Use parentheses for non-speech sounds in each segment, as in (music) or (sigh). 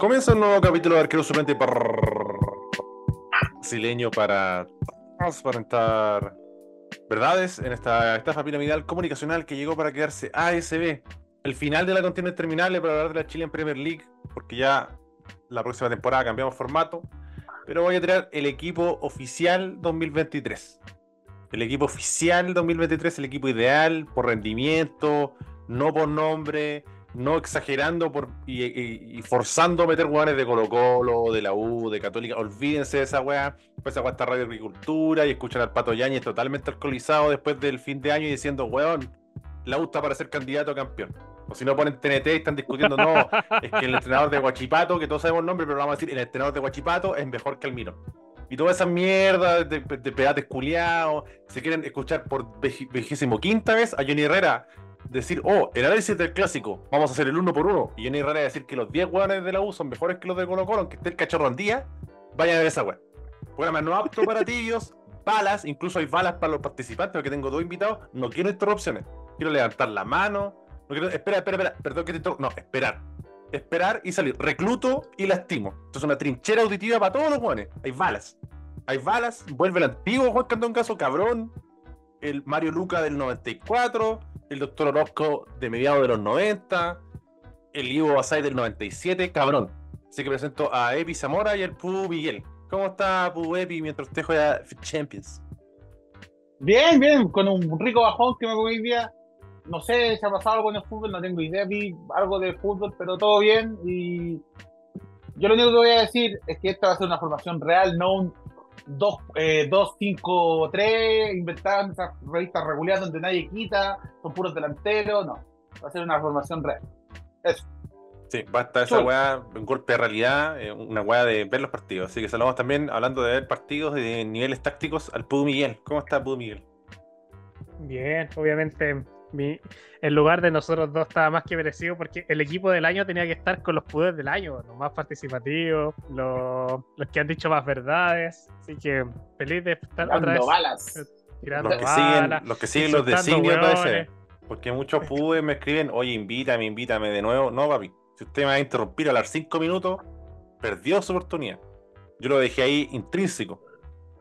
Comienza un nuevo capítulo de Arquero Suplente brasileño para transparentar verdades en esta estafa piramidal comunicacional que llegó para quedarse ASB. El final de la contienda interminable para hablar de la Chile en Premier League, porque ya la próxima temporada cambiamos formato. Pero voy a traer el equipo oficial 2023. El equipo oficial 2023, el equipo ideal por rendimiento, no por nombre, no exagerando por, y, forzando a meter jugadores de Colo Colo, de la U, de Católica. Olvídense de esa weá. Pues weá está Radio Agricultura y escuchan al Pato Yañez totalmente alcoholizado después del fin de año y diciendo, weón, la U para ser candidato a campeón. O si no ponen TNT y están discutiendo, no, es que el entrenador de Guachipato, que todos sabemos el nombre, pero vamos a decir, el entrenador de Guachipato es mejor que Almiro. Y toda esa mierda de, de pedates culiados, se quieren escuchar por vigésimo quinta vez a Johnny Herrera decir, oh, el análisis del clásico, vamos a hacer el uno por uno. Y Johnny Herrera decir que los 10 hueones de la U son mejores que los de Colo Colo, aunque esté el cachorro en día, vayan a ver esa wea. Programa no apto para tibios, balas, incluso hay balas para los participantes, porque tengo dos invitados, no quiero interrupciones. Quiero levantar la mano, no quiero, espera, espera, espera, perdón que te No, esperar. Esperar y salir. Recluto y lastimo. Esto es una trinchera auditiva para todos los jóvenes. Hay balas. Hay balas. Vuelve el antiguo Juan Cantón Caso, cabrón. El Mario Luca del 94. El Doctor Orozco de mediados de los 90. El Ivo Basay del 97. Cabrón. Así que presento a Epi Zamora y el Pu Miguel. ¿Cómo está Pu Epi mientras usted juega Champions? Bien, bien. Con un rico bajón que me voy día no sé si ha pasado algo en el fútbol, no tengo idea, vi algo de fútbol, pero todo bien. Y yo lo único que voy a decir es que esta va a ser una formación real, no un 2-5-3 eh, inventada en esas revistas regulares donde nadie quita, son puros delanteros, no. Va a ser una formación real. Eso. Sí, basta esa weá, un golpe de realidad, eh, una weá de ver los partidos. Así que saludamos también, hablando de ver partidos de niveles tácticos, al Pudu Miguel. ¿Cómo está Pudu Miguel? Bien, obviamente el lugar de nosotros dos estaba más que merecido porque el equipo del año tenía que estar con los poderes del año, los más participativos, los, que han dicho más verdades. Así que feliz de estar otra vez. Balas. Tirando los, que siguen, los que siguen los designios de Porque muchos pudes me escriben, oye, invítame, invítame de nuevo. No, papi. Si usted me va a interrumpir a las cinco minutos, perdió su oportunidad. Yo lo dejé ahí intrínseco.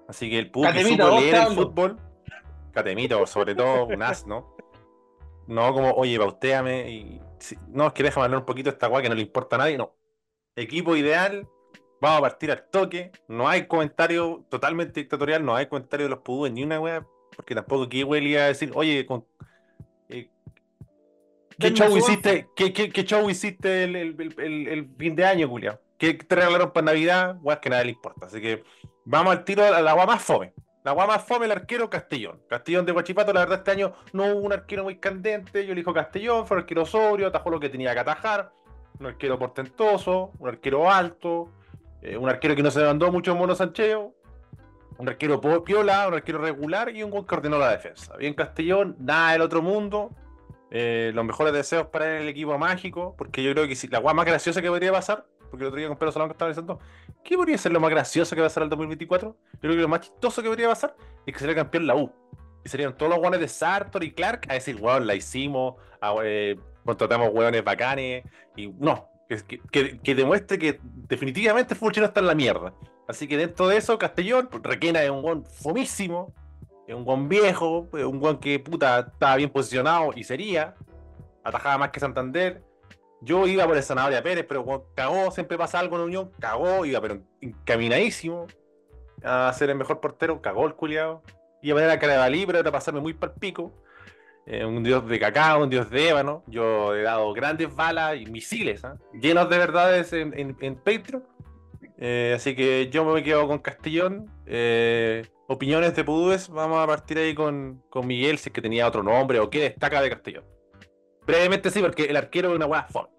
Así que el público que supo leer el fútbol, Catemito, sobre todo un as, ¿no? No como, oye, bauteame y. No, es que déjame hablar un poquito de esta guay que no le importa a nadie. No. Equipo ideal, vamos a partir al toque. No hay comentario totalmente dictatorial, no hay comentario de los pudúes ni una wea, porque tampoco aquí iba a decir, oye, con, eh, ¿qué, show hiciste, ¿qué, qué, qué, show hiciste el, el, el, fin de año, Julián? ¿Qué te regalaron para Navidad? Weas que nada le importa. Así que vamos al tiro a la agua más fome. La guama fome el arquero Castellón. Castellón de Guachipato, la verdad, este año no hubo un arquero muy candente. Yo elijo Castellón, fue un arquero sobrio, atajó lo que tenía que atajar. Un arquero portentoso, un arquero alto, eh, un arquero que no se mandó mucho mono Sancheo, un arquero piola, un arquero regular y un gol que ordenó la defensa. Bien Castellón, nada del otro mundo. Eh, los mejores deseos para el equipo mágico, porque yo creo que si la guama más graciosa que podría pasar porque el otro día con Pedro Salón estaba pensando, ¿qué podría ser lo más gracioso que va a pasar el 2024? Yo creo que lo más chistoso que podría pasar es que sería campeón la U. Y serían todos los guanes de Sartor y Clark a decir, weón, la hicimos, eh, contratamos hueones bacanes, y no, que, demuestre que definitivamente el fútbol está en la mierda. Así que dentro de eso, Castellón, Requena es un guan fomísimo, es un guan viejo, un guan que puta estaba bien posicionado y sería, atajaba más que Santander, yo iba por el Zanahoria Pérez, pero cagó, siempre pasa algo en Unión, cagó, iba pero encaminadísimo a ser el mejor portero, cagó el culiado. Iba a poner a cara de libre, a pasarme muy para pico. Eh, un dios de cacao, un dios de ébano. Yo he dado grandes balas y misiles, ¿ah? llenos de verdades en, en, Patreon. Eh, así que yo me quedo con Castellón. Eh, opiniones de Pudúes, vamos a partir ahí con, con Miguel, si es que tenía otro nombre o qué destaca de Castellón. Brevemente sí, porque el arquero es una weá fome.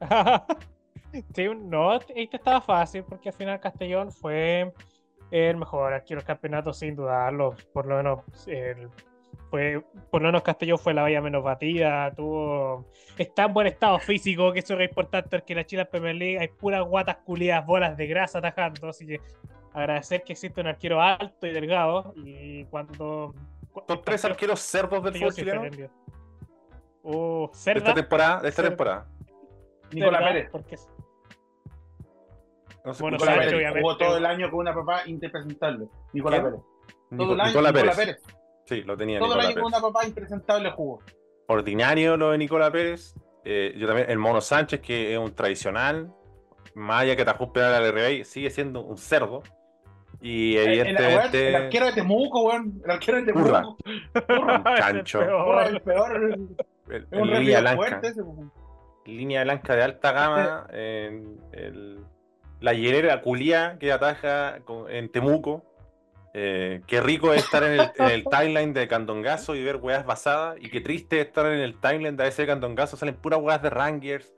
(laughs) sí, no, este estaba fácil porque al final Castellón fue el mejor arquero del campeonato sin dudarlo. Por lo menos fue, por lo menos Castellón fue la valla menos batida, tuvo está en buen estado físico, que eso es importante porque en la Chile Premier League hay puras guatas culiadas, bolas de grasa atajando, así que agradecer que existe un arquero alto y delgado y cuando... Son tres arqueros cerdos del fútbol chileno. Uh, de esta temporada, de esta temporada. Nicolás Pérez. Porque, bueno, Sánchez, obviamente. Jugó todo el año con una papá impresentable, Nicolás Pérez. Todo el año, Nicolás Pérez. Pérez. Sí, lo tenía. Todo el año con una papá impresentable jugó. Ordinario lo de Nicolás Pérez. Eh, yo también, el Mono Sánchez, que es un tradicional. Maya que tajó un penal al RBI, sigue siendo un cerdo. Y evidentemente. El, arquero de Temuco, weón. El arquero de Temuco. Un chancho. el peor. El, un línea blanca. línea blanca de alta gama. En el, la hierera culia que ataja en Temuco. Eh, qué rico es estar en el, (laughs) timeline de Candongazo y ver weas basadas. Y qué triste estar en el timeline de ese Candongazo. Salen puras weas de Rangers.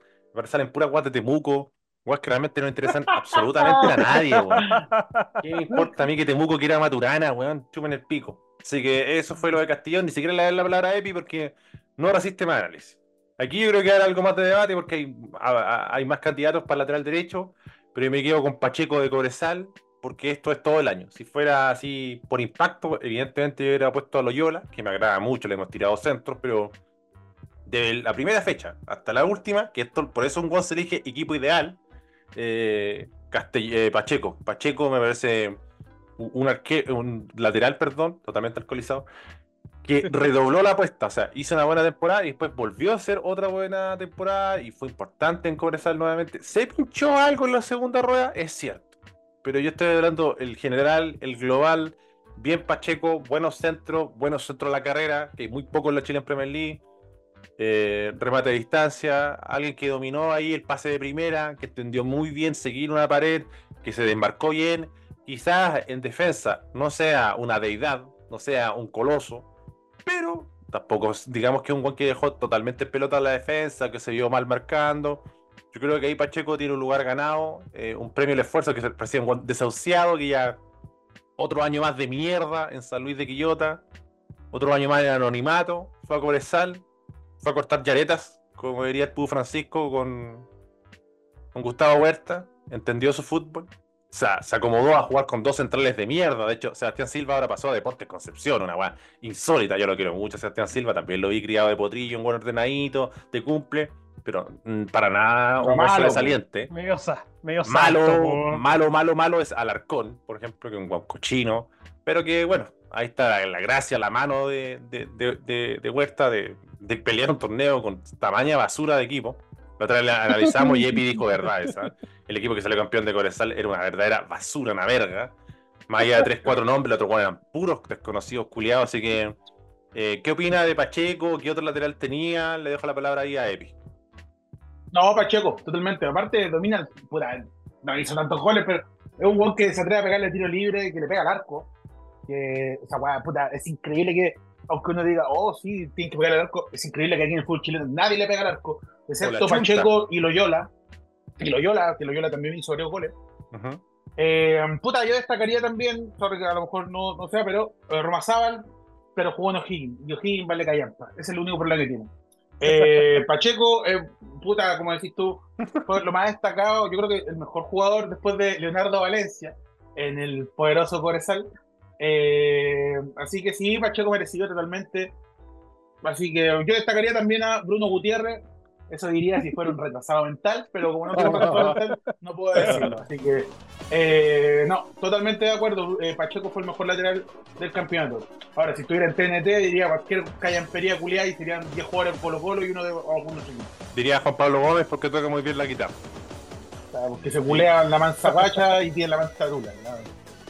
Salen puras weas de Temuco. Weas que realmente no interesan (laughs) absolutamente a nadie, weón. ¿Qué me importa a mí que Temuco quiera Maturana, weón? Chupen el pico. Así que eso fue lo de Castillón. Ni siquiera le la palabra a Epi porque no resiste más análisis. Aquí yo creo que hay algo más de debate porque hay, más candidatos para lateral derecho. Pero yo me quedo con Pacheco de Cobresal porque esto es todo el año. Si fuera así por impacto, evidentemente yo hubiera puesto a Loyola, que me agrada mucho, le hemos tirado centros, pero de la primera fecha hasta la última, que esto por eso un gol se elige equipo ideal, eh, eh, Pacheco. Pacheco me parece un, un lateral, perdón, totalmente alcoholizado, que (laughs) redobló la apuesta, o sea, hizo una buena temporada y después volvió a hacer otra buena temporada y fue importante en Cobresal nuevamente. Se pinchó algo en la segunda rueda, es cierto pero yo estoy hablando el general, el global, bien Pacheco, buenos centros, buenos centros de la carrera, que muy poco en la Chile en Premier League, eh, remate de distancia, alguien que dominó ahí el pase de primera, que entendió muy bien seguir una pared, que se desmarcó bien, quizás en defensa no sea una deidad, no sea un coloso, pero tampoco digamos que un buen que dejó totalmente pelota en la defensa, que se vio mal marcando yo creo que ahí Pacheco tiene un lugar ganado, eh, un premio al esfuerzo que se parecía un desahuciado, que ya otro año más de mierda en San Luis de Quillota, otro año más de anonimato, fue a Cobresal, fue a cortar yaretas, como diría el Francisco con, con Gustavo Huerta, entendió su fútbol. O sea, se acomodó a jugar con dos centrales de mierda. De hecho, Sebastián Silva ahora pasó a Deportes Concepción, una weá insólita. Yo lo quiero mucho, Sebastián Silva. También lo vi criado de potrillo, un buen ordenadito, te cumple pero mm, para nada un malo, saliente. Medio, medio malo, malo, malo, malo es Alarcón, por ejemplo, que es un cochino, pero que bueno, ahí está la, gracia, la mano de, de, Huerta de, pelear un torneo con tamaña basura de equipo. La otra vez la analizamos y (laughs) Epi dijo verdad esa. El equipo que salió campeón de Corezal era una verdadera basura, una verga. Más allá de 3, 4 nombres, los otros eran puros desconocidos, culiados, así que... Eh, ¿Qué opina de Pacheco? ¿Qué otro lateral tenía? Le dejo la palabra ahí a Epi. No, Pacheco, totalmente. Aparte, domina, puta, no hizo tantos goles, pero es un gol que se atreve a pegarle tiro libre, que le pega al arco. Que, o sea, puta, es increíble que, aunque uno diga, oh, sí, tiene que pegarle al arco, es increíble que aquí en el fútbol chileno nadie le pega al arco, excepto Pacheco y Loyola. Y Loyola, que Loyola también hizo varios goles. eh, puta, yo destacaría también, que a lo mejor no, no sea, pero eh, Romazábal, pero jugó en O'Higgins. Y O'Higgins vale callampa. Ese es el único problema que tiene. Eh, (laughs) Pacheco, eh, puta, como decís tú, fue lo más destacado. Yo creo que el mejor jugador después de Leonardo Valencia en el poderoso Corezal. Eh, así que sí, Pacheco merecido totalmente. Así que yo destacaría también a Bruno Gutiérrez, eso diría si fuera un retrasado mental, pero como no (laughs) tengo retrasado mental, no puedo decirlo. Así que, eh, no, totalmente de acuerdo. Eh, Pacheco fue el mejor lateral del campeonato. Ahora, si estuviera en TNT, diría cualquier callampería culiada y serían 10 jugadores en Colo Colo y uno de algunos Diría Juan Pablo Gómez porque toca muy bien la guitarra. porque se culean la mansa guacha y tienen la mansa dura.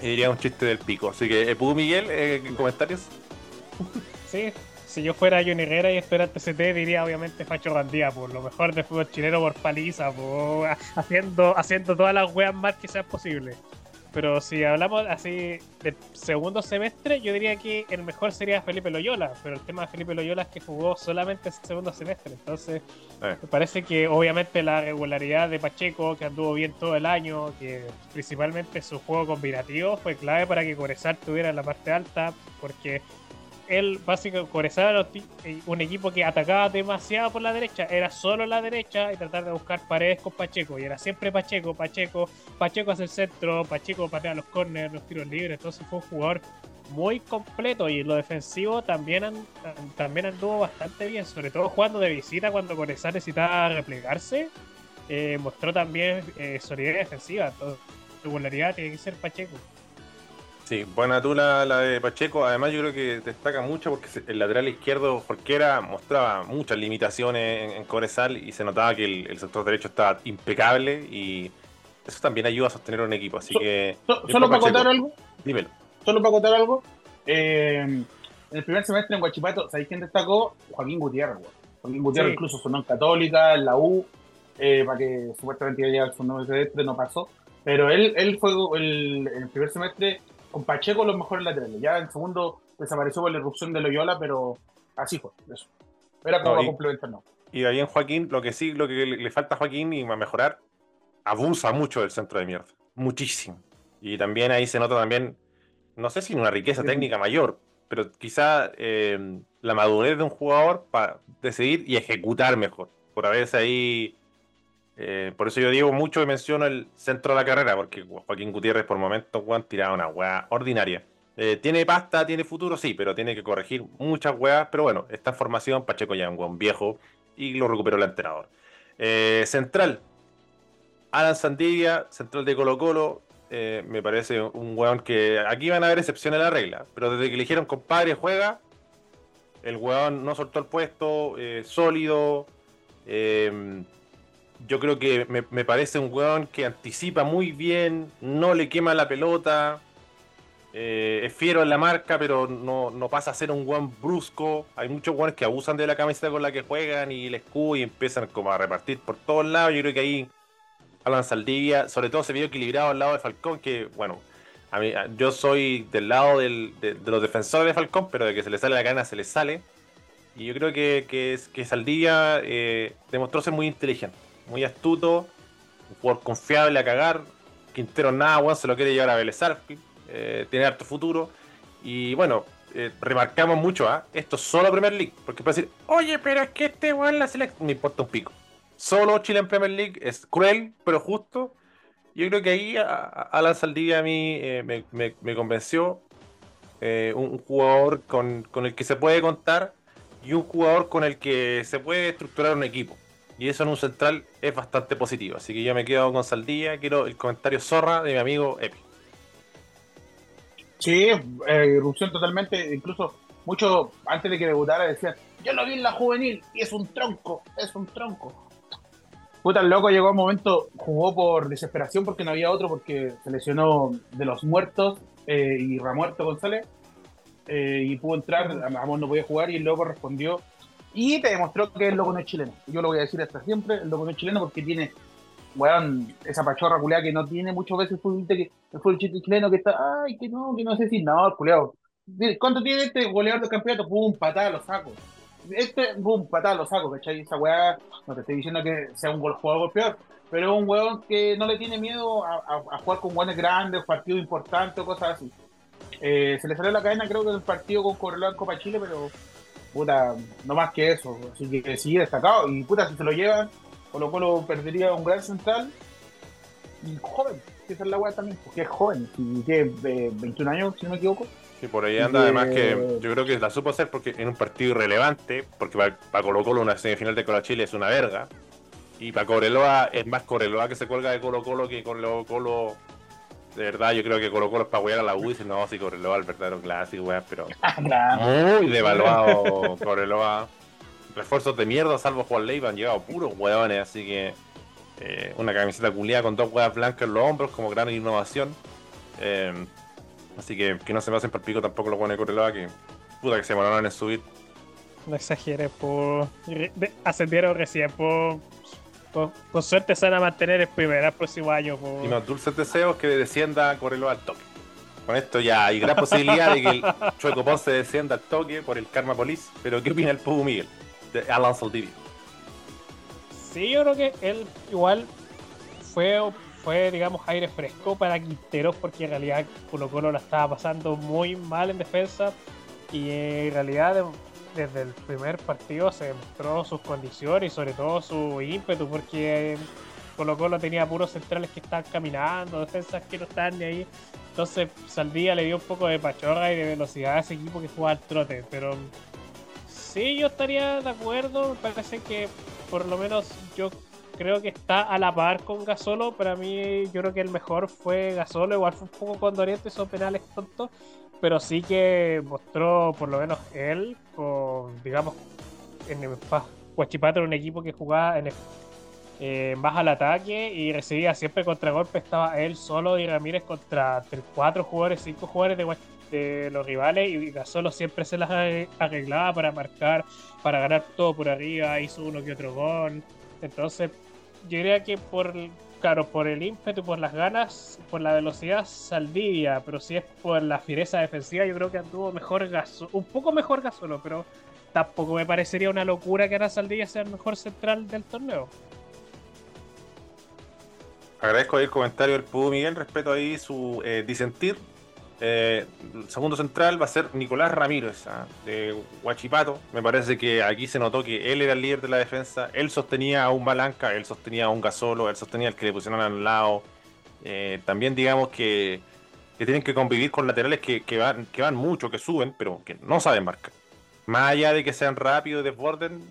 Y diría un chiste del pico. Así que, eh, ¿pudo Miguel en comentarios? Sí, si yo fuera Johnny Herrera y esto era TCT, diría obviamente Facho Gandía, por lo mejor de fútbol chileno por paliza, por, haciendo, haciendo todas las weas más que sean posibles. Pero si hablamos así del segundo semestre, yo diría que el mejor sería Felipe Loyola. Pero el tema de Felipe Loyola es que jugó solamente ese segundo semestre. Entonces, eh. me parece que obviamente la regularidad de Pacheco, que anduvo bien todo el año, que principalmente su juego combinativo fue clave para que Corezal tuviera la parte alta, porque él básicamente Corezal eh, un equipo que atacaba demasiado por la derecha, era solo la derecha y tratar de buscar paredes con Pacheco, y era siempre Pacheco, Pacheco, Pacheco hacia el centro, Pacheco patea los corners, los tiros libres, entonces fue un jugador muy completo y lo defensivo también, también anduvo bastante bien, sobre todo jugando de visita cuando Corezal necesitaba replegarse. eh, mostró también eh, solidez defensiva. Entonces, regularidad tiene que ser Pacheco. Sí, buena tú la, de Pacheco. Además, yo creo que destaca mucho porque el lateral izquierdo, Jorquera, mostraba muchas limitaciones en, en y se notaba que el, sector derecho estaba impecable y eso también ayuda a sostener un equipo. Así que. ¿Solo para contar algo? Dímelo. Solo para contar algo. Eh, en el primer semestre en Guachipato, ¿sabéis quién destacó? Joaquín Gutiérrez, Joaquín Gutiérrez incluso sonó en Católica, en la U, eh, para que supuestamente iba a llegar al segundo semestre, no pasó. Pero él, él fue el, en el primer semestre con Pacheco los mejores laterales. Ya en segundo desapareció por la irrupción de Loyola, pero así fue. Eso. Era como no, complementar, no. Y ahí en Joaquín, lo que sí, lo que le, falta a Joaquín y va a mejorar, abusa mucho del centro de mierda. Muchísimo. Y también ahí se nota también, no sé si una riqueza técnica mayor, pero quizá eh, la madurez de un jugador para decidir y ejecutar mejor. Por a veces ahí eh, por eso yo digo mucho y menciono el centro de la carrera, porque Joaquín Gutiérrez por momentos tiraba una weá ordinaria. Eh, tiene pasta, tiene futuro, sí, pero tiene que corregir muchas weas. Pero bueno, está en formación, Pacheco ya es un viejo y lo recuperó el entrenador. Eh, central, Alan Sandivia, central de Colo Colo. me parece un weón que aquí van a haber excepciones a la regla, pero desde que eligieron compadre juega, el weón no soltó el puesto, sólido. Yo creo que me, parece un weón que anticipa muy bien, no le quema la pelota, eh, es fiero en la marca, pero no, pasa a ser un weón brusco. Hay muchos weones que abusan de la camiseta con la que juegan y el escudo y empiezan como a repartir por todos lados. Yo creo que ahí Alan Saldivia, sobre todo se vio equilibrado al lado de Falcón, que bueno, yo soy del lado de, los defensores de Falcón, pero de que se le sale la gana se le sale. Y yo creo que, que, que Saldivia eh, demostró ser muy inteligente muy astuto, un jugador confiable a cagar. Quintero nada, bueno, se lo quiere llevar a Vélez eh, tiene harto futuro. Y bueno, eh, remarcamos mucho, ¿ah? Esto es solo Premier League. Porque puede decir, oye, pero es que este weón la selección. Me importa un pico. Solo Chile en Premier League es cruel, pero justo. Yo creo que ahí Alan Saldivia a mí eh, me, convenció. un, jugador con, con, el que se puede contar y un jugador con el que se puede estructurar un equipo. Y eso en un central es bastante positivo. Así que yo me quedo con Saldía. Quiero el comentario zorra de mi amigo Epi. Sí, eh, totalmente. Incluso muchos antes de que debutara decían: Yo lo vi en la juvenil y es un tronco, es un tronco. Puta, el loco llegó a un momento, jugó por desesperación porque no había otro, porque se lesionó de los muertos eh, y Ramuerto González. Eh, y pudo entrar, Amor no podía jugar y el loco respondió y te demostró que el loco no es chileno. Yo lo voy a decir hasta siempre, el loco no es chileno porque tiene, weón, esa pachorra culiada que no tiene muchas veces el fútbol, chileno que está, ay, que no, que no sé si, no, el culiado. ¿Cuánto tiene este goleador del campeonato? Pum, patada, lo saco. Este, pum, patada, lo saco, ¿cachai? Esa weá, no te estoy diciendo que sea un jugador peor, pero es un weón que no le tiene miedo a, jugar con weones grandes, partidos importantes o cosas así. Eh, se le salió la cadena, creo que en el partido con Correlo en Copa Chile, pero puta, no más que eso. Así que sigue destacado. Y puta, si se lo llevan, Colo Colo perdería un gran central. Y joven, que esa es la weá también, porque es joven, y tiene 21 años, si no me equivoco. Sí, por ahí anda, además que yo creo que la supo hacer porque en un partido irrelevante, porque para, para Colo Colo una semifinal de Colo Chile es una verga. Y para Coreloa es más Coreloa que se cuelga de Colo Colo que Colo Colo de verdad, yo creo que Colo Colo es para huear a la U y no, si Correloa el verdadero clásico, weón, pero (laughs) muy devaluado Correloa. Refuerzos de mierda, salvo Juan Leiva, han llegado puros hueones, así que eh, una camiseta culiada con dos huevas blancas en los hombros como gran innovación. Eh, así que que no se me hacen para pico tampoco los hueones de Correloa, que puta que se demoraron en subir. No exageres, por ascendieron recién por con, suerte se van a mantener el primer el próximo año. Y los dulces deseos que descienda Correlo al toque. Con esto ya hay gran posibilidad de que el (laughs) Chueco Ponce descienda al toque por el Karma Police. Pero ¿qué opina el Pugu Miguel de Alan Saldivia? Sí, yo creo que él igual fue, fue, digamos, aire fresco para Quinteros porque en realidad Colo Colo la estaba pasando muy mal en defensa y en realidad desde el primer partido se demostró sus condiciones y sobre todo su ímpetu, porque Colo Colo tenía puros centrales que estaban caminando, defensas que no estaban ni ahí. Entonces Saldía le dio un poco de pachorra y de velocidad a ese equipo que jugaba al trote. Pero sí, yo estaría de acuerdo. Me parece que por lo menos yo creo que está a la par con Gasolo. Para mí, yo creo que el mejor fue Gasolo. Igual fue un poco condoriente esos penales tontos. Pero sí que mostró, por lo menos él, con, digamos, en el Huachipato era un equipo que jugaba en eh, más al ataque y recibía siempre contragolpe. Estaba él solo y Ramírez contra cuatro jugadores, cinco jugadores de, de los rivales y Gasolo siempre se las arreglaba para marcar, para ganar todo por arriba. Hizo uno que otro gol. Entonces, yo diría que por, claro, por el ímpetu, por las ganas, por la velocidad, Saldivia, pero si es por la fiereza defensiva, yo creo que anduvo mejor Gasolo, un poco mejor Gasolo, pero tampoco me parecería una locura que Ana Saldivia sea el mejor central del torneo. Agradezco el comentario del Pudo Miguel, respeto ahí su eh, disentir. Eh, segundo central va a ser Nicolás Ramírez, de Huachipato. Me parece que aquí se notó que él era el líder de la defensa. Él sostenía a un Balanca, él sostenía a un Gasolo, él sostenía al que le pusieron al lado. Eh, también digamos que, tienen que convivir con laterales que, van, que van mucho, que suben, pero que no saben marcar. Más allá de que sean rápidos y desborden,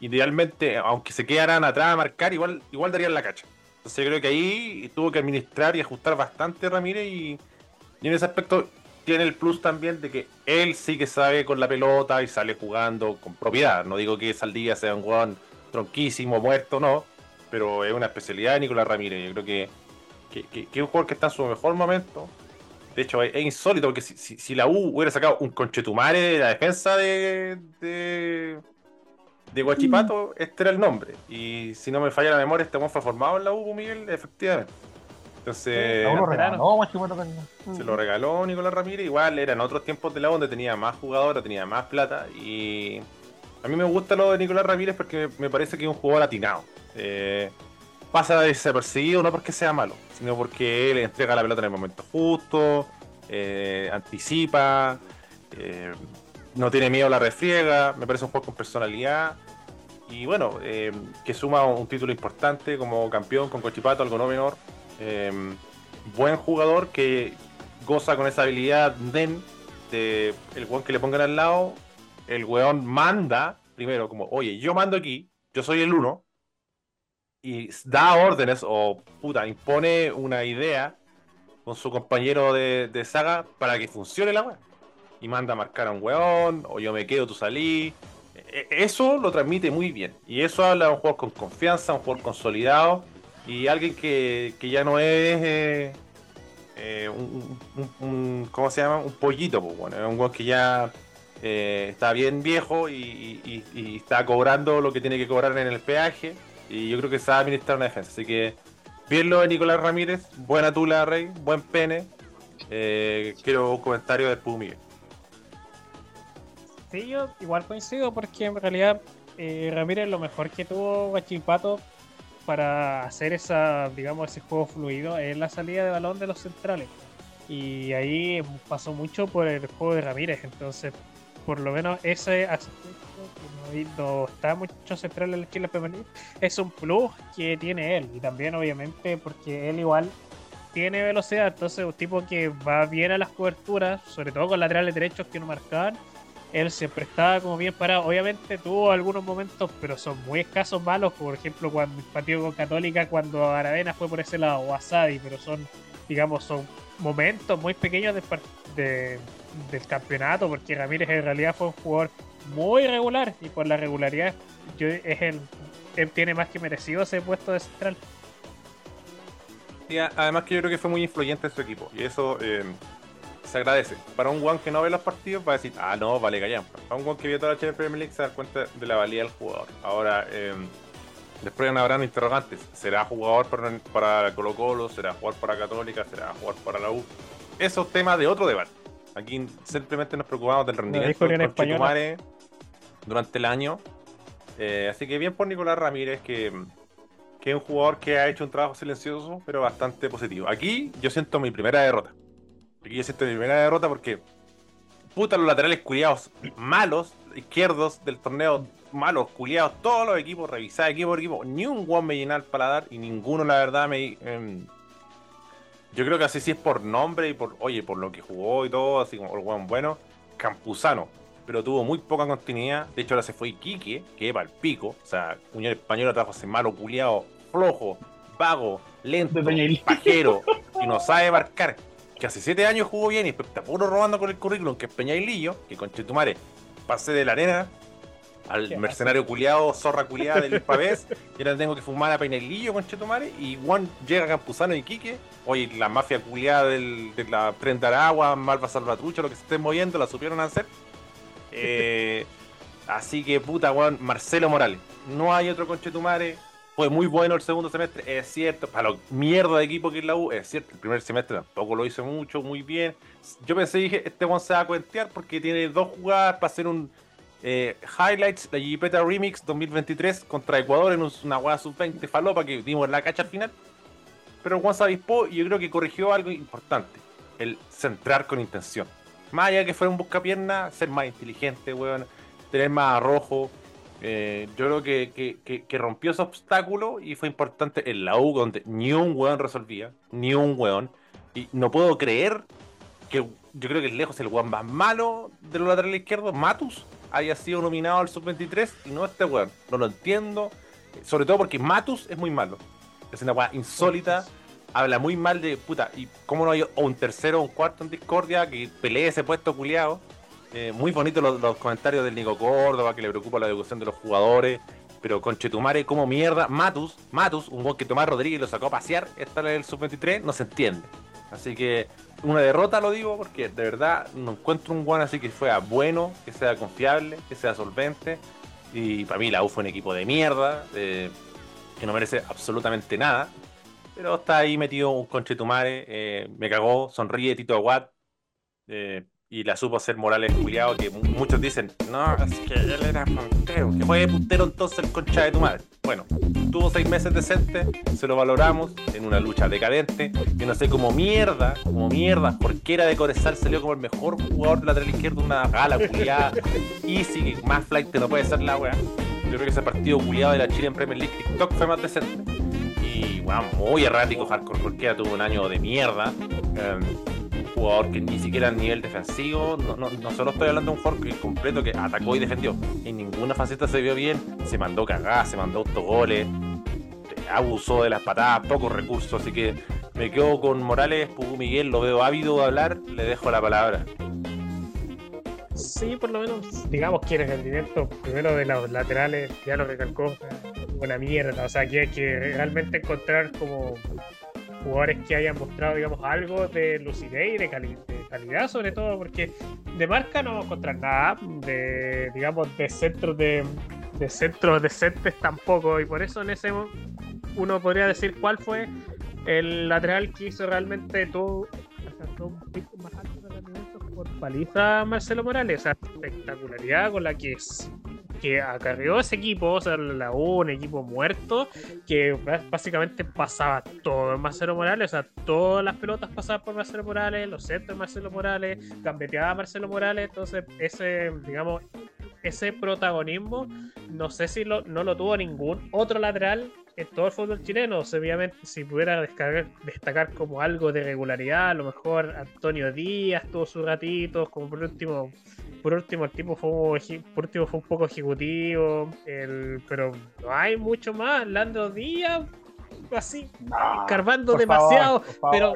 idealmente, aunque se quedaran atrás a marcar, igual, igual darían la cacha. Entonces yo creo que ahí tuvo que administrar y ajustar bastante Ramírez y, en ese aspecto tiene el plus también de que él sí que sabe con la pelota y sale jugando con propiedad. No digo que Saldía sea un jugador tronquísimo, muerto, no, pero es una especialidad de Nicolás Ramírez. Yo creo que, que, es un jugador que está en su mejor momento. De hecho, es, insólito porque si, la U hubiera sacado un conchetumare de la defensa de, de Guachipato, este era el nombre. Y si no me falla la memoria, este fue formado en la U, Miguel, efectivamente. Entonces, se lo regaló Nicolás Ramírez. Igual eran otros tiempos de la donde tenía más jugadores, tenía más plata. Y a mí me gusta lo de Nicolás Ramírez porque me parece que es un jugador atinado. Eh, pasa desapercibido no porque sea malo, sino porque él entrega la pelota en el momento justo, eh, anticipa. Eh, no tiene miedo a la refriega, me parece un juego con personalidad. Y bueno, eh, que suma un título importante como campeón con Cochipato, algo no menor. Eh, buen jugador que goza con esa habilidad de el weón que le pongan al lado. El weón manda, primero, como, oye, yo mando aquí, yo soy el uno. Y da órdenes o puta, impone una idea con su compañero de, de saga para que funcione la weá y manda a marcar a un weón, o yo me quedo, tú salí. E, e, eso lo transmite muy bien. Y eso habla de un jugador con confianza, un jugador consolidado y alguien que, ya no es eh, eh, un, ¿cómo se llama? Un pollito, pues bueno, es un jugador que ya eh, está bien viejo y, está cobrando lo que tiene que cobrar en el peaje. Y yo creo que sabe administrar una defensa. Así que bien lo de Nicolás Ramírez, buena tula, Rey, buen pene. quiero un comentario de Pumie. Sí, yo igual coincido porque en realidad Ramírez lo mejor que tuvo Guachipato para hacer esa, digamos, ese juego fluido es la salida de balón de los centrales. Y ahí pasó mucho por el juego de Ramírez. Entonces, por lo menos ese aspecto que no, está mucho central en la Chile es un plus que tiene él. Y también, obviamente, porque él igual tiene velocidad. Entonces, un tipo que va bien a las coberturas, sobre todo con laterales derechos que no marcan él siempre estaba como bien parado. Obviamente tuvo algunos momentos, pero son muy escasos malos. Por ejemplo, cuando partido con Católica, cuando Aravena fue por ese lado, o Asadi, pero son, digamos, son momentos muy pequeños de, del campeonato, porque Ramírez en realidad fue un jugador muy regular y por la regularidad yo, es él tiene más que merecido ese puesto de central. además que yo creo que fue muy influyente en su equipo y eso eh, se agradece. Para un one que no ve los partidos va a decir, ah, no, vale callan. Para un one que vio toda la Premier League se da cuenta de la valía del jugador. Ahora, eh, después habrán interrogantes. ¿Será jugador para, para Colo Colo? ¿Será jugador para Católica? ¿Será jugador para la U? Esos temas de otro debate. Aquí simplemente nos preocupamos del rendimiento de durante el año. Eh, así que bien por Nicolás Ramírez, que, que es un jugador que ha hecho un trabajo silencioso, pero bastante positivo. Aquí yo siento mi primera derrota. Aquí yo siento mi primera derrota porque. Puta, los laterales culiados malos, izquierdos del torneo, malos, culiados, todos los equipos, revisados equipo por equipo, ni un guan me llena el paladar y ninguno, la verdad, me. Em, yo creo que así sí es por nombre y por, oye, por lo que jugó y todo, así como el guan bueno. Campuzano. pero tuvo muy poca continuidad. De hecho, ahora se fue Iquique, que va al pico. O sea, Unión Española trajo ese malo culiado, flojo, vago, lento, pajero, y no sabe marcar. Que hace siete años jugó bien y está puro robando con el currículum, que es Peñailillo, que con Chetumare pasé de la arena al mercenario culiado, zorra culiada del (laughs) Pavés, y ahora tengo que fumar a Peñailillo con Chetumare, y Juan llega a Campuzano y Quique, oye, la mafia culiada de la Tren de Aragua, Malva Salvatrucha, lo que se estén moviendo, la supieron hacer. (laughs) Eh, así que puta, Juan, Marcelo Morales, no hay otro con Chetumare, fue muy bueno el segundo semestre, es cierto, para lo mierda de equipo que es la U, es cierto, el primer semestre tampoco lo hizo mucho, muy bien. Yo pensé, dije, este Juan se va a cuentear porque tiene dos jugadas para hacer un eh, highlights, la Jipeta Remix 2023 contra Ecuador en una jugada sub-20 falopa que dimos en la cacha al final. Pero Juan se avispó y yo creo que corrigió algo importante, el centrar con intención. Más allá que fuera un buscapierna, ser más inteligente, weón, tener más arrojo, eh, yo creo que, rompió ese obstáculo y fue importante en la U, donde ni un weón resolvía, ni un weón. Y no puedo creer que yo creo que es lejos el weón más malo de los laterales izquierdos, Matus, haya sido nominado al sub-23 y no este weón. No lo entiendo, sobre todo porque Matus es muy malo. Es una weón insólita, habla muy mal de puta. ¿Y cómo no hay un tercero o un cuarto en Discordia que pelee ese puesto culiado? Eh, muy bonitos los, comentarios del Nico Córdoba, que le preocupa la educación de los jugadores. Pero con Chetumare, como mierda, Matus, Matus, un gol que Tomás Rodríguez lo sacó a pasear, esta en el sub-23, no se entiende. Así que una derrota lo digo porque de verdad no encuentro un guan así que sea bueno, que sea confiable, que sea solvente. Y para mí la U fue un equipo de mierda, que no merece absolutamente nada. Pero está ahí metido un conchetumare, eh, me cagó, sonríe Tito Aguad. Eh, y la supo hacer Morales Juliado, que muchos dicen, no, es que él era puntero, que fue puntero entonces el concha de tu madre. Bueno, tuvo seis meses decentes, se lo valoramos en una lucha decadente, que no sé cómo mierda, como mierda, porque era de Corezal salió como el mejor jugador lateral izquierdo, una gala culiada, (laughs) easy, que más flight te no puede ser la wea. Yo creo que ese partido culiado de la Chile en Premier League TikTok fue más decente. Y bueno, muy errático Hardcore Cualquiera tuvo un año de mierda. Em, jugador que ni siquiera a nivel defensivo, no, no, no, solo estoy hablando de un jugador completo que atacó y defendió, en ninguna faceta se vio bien, se mandó cagadas, se mandó autogoles, abusó de las patadas, pocos recursos, así que me quedo con Morales, Pugu Miguel, lo veo ávido de hablar, le dejo la palabra. Sí, por lo menos, digamos que el rendimiento primero de los laterales, ya lo recalcó, una mierda, o sea, que hay que realmente encontrar como jugadores que hayan mostrado, digamos, algo de lucidez y de, calidad, sobre todo, porque de marca no vamos a encontrar nada, de, digamos, de centros de, de centros decentes tampoco, y por eso en ese uno podría decir cuál fue el lateral que hizo realmente todo, un pico más alto de por paliza Marcelo Morales, esa espectacularidad con la que que acarreó ese equipo, o sea, la U, un equipo muerto, que básicamente pasaba todo en Marcelo Morales, o sea, todas las pelotas pasaban por Marcelo Morales, los centros de Marcelo Morales, gambeteaba Marcelo Morales, entonces ese, digamos, ese protagonismo, no sé si lo, no lo tuvo ningún otro lateral en todo el fútbol chileno. Obviamente, si pudiera destacar como algo de regularidad, a lo mejor Antonio Díaz tuvo sus ratitos, como por último por último el tipo fue, por último fue un poco ejecutivo, el, pero no hay mucho más. Lando Díaz, así, carbando demasiado, pero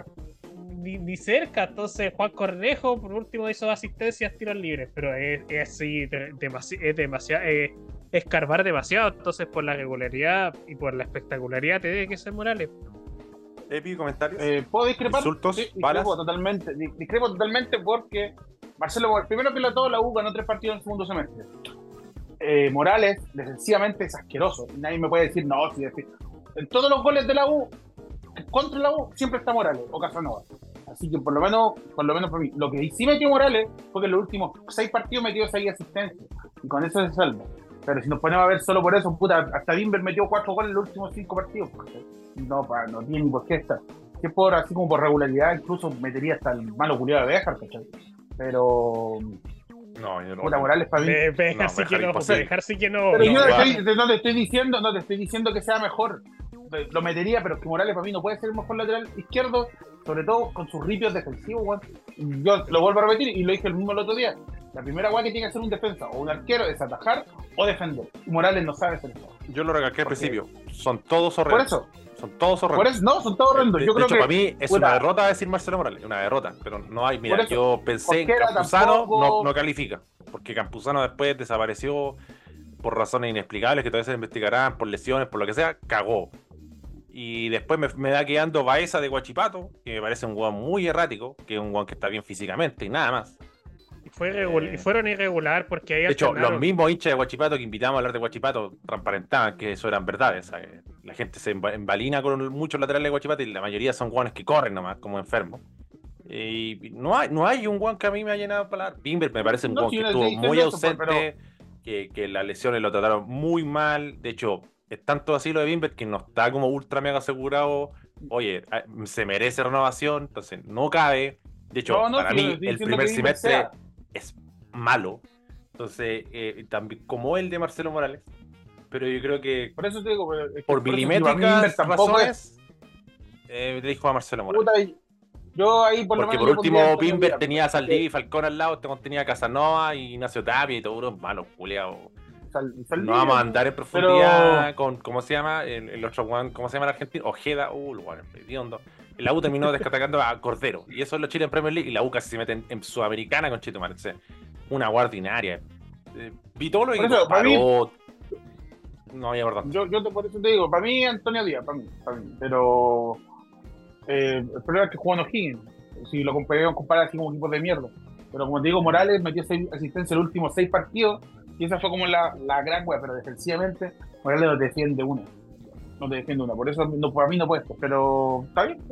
ni, cerca. Entonces Juan Cornejo, por último, hizo asistencias, tiros libres, pero es, así, es demasiado, es escarbar demasiado. Entonces, por la regularidad y por la espectacularidad, te debe que ser Morales. Epi, comentarios. Eh, ¿Puedo discrepar? Insultos, discrepo totalmente. Discrepo totalmente porque Marcelo, primero que lo todo, la U ganó tres partidos en el segundo semestre. Eh, Morales, defensivamente, es asqueroso. Nadie me puede decir, no, si En todos los goles de la U, contra la U, siempre está Morales o Casanova. Así que por lo menos, por lo menos por mí, lo que sí metió Morales fue que en los últimos seis partidos metió seis asistencias. Y con eso se salva. Pero si nos ponemos a ver solo por eso, puta, hasta Dimber metió cuatro goles en los últimos cinco partidos. No, no tiene ni por qué estar. Que por, así como por regularidad, incluso metería hasta el malo culiado de Bejar, ¿cachai? Pero. No, yo no. Puta, Morales para mí. dejar sí que no, dejar sí que no. Pero yo no, estoy, no te estoy diciendo, no te estoy diciendo que sea mejor. Lo metería, pero que Morales para mí no puede ser el mejor lateral izquierdo, sobre todo con sus ripios defensivos, Yo lo vuelvo a repetir y lo dije el mismo el otro día. La primera guay que tiene que hacer un defensa o un arquero es atajar o defender. Morales no sabe hacer eso. Yo lo recalqué al principio. Son todos horrendos. Por eso. Son todos horrendos. No, son todos horrendos. Yo creo hecho, que, para mí es una derrota decir Marcelo Morales. Una derrota. Pero no hay. Mira, eso, yo pensé en Campuzano, tampoco... no, no califica. Porque Campuzano después desapareció por razones inexplicables que todavía se investigarán, por lesiones, por lo que sea, cagó. Y después me, me da quedando Baeza de Guachipato, que me parece un guan muy errático, que es un guan que está bien físicamente y nada más. Fue eh... y fueron irregular porque ahí De hecho, los mismos hinchas de Guachipato que invitamos a hablar de Guachipato transparentaban que eso eran verdades. La gente se embalina con muchos laterales de Guachipato y la mayoría son guanes que corren nomás, como enfermos. Y no hay, no hay un guan que a mí me ha llenado para Bimber me parece un no, guan que estuvo muy ausente, pero... que, que las lesiones lo trataron muy mal. De hecho, es tanto así lo de Bimber que no está como ultra mega asegurado. Oye, se merece renovación, entonces no cabe. De hecho, no, no, para mí el primer semestre es malo. Entonces, eh, también como el de Marcelo Morales. Pero yo creo que. Por eso te digo, es por milimétricas razones, eh, le dijo a Marcelo Morales. Puta, yo ahí por Porque lo por último, Bimber tenía a Saldivi y Falcón al lado, este tenía a Casanova y Ignacio Tapia y todo unos malos, culiados. No vamos a andar en profundidad con, ¿cómo se llama? El, el, otro one, ¿cómo se llama el argentino? Ojeda, uh, el bueno, La U terminó descatacando a Cordero. Y eso es lo Chile en Premier League. Y la U casi se mete en, en Sudamericana con Chito Marce. Una guardinaria. Eh, Vitolo y eso. No había verdad. Yo, yo te, por eso te digo, para mí Antonio Díaz, para mí, para mí. Pero eh, el problema es que jugó en O'Higgins. Si lo comparamos comparar así como equipos de mierda. Pero como te digo, Morales metió seis asistencias en los últimos seis partidos y esa fue como la, la gran wea, pero defensivamente Morales no defiende una. No te defiende una. Por eso no, para mí no puesto. Pero está bien.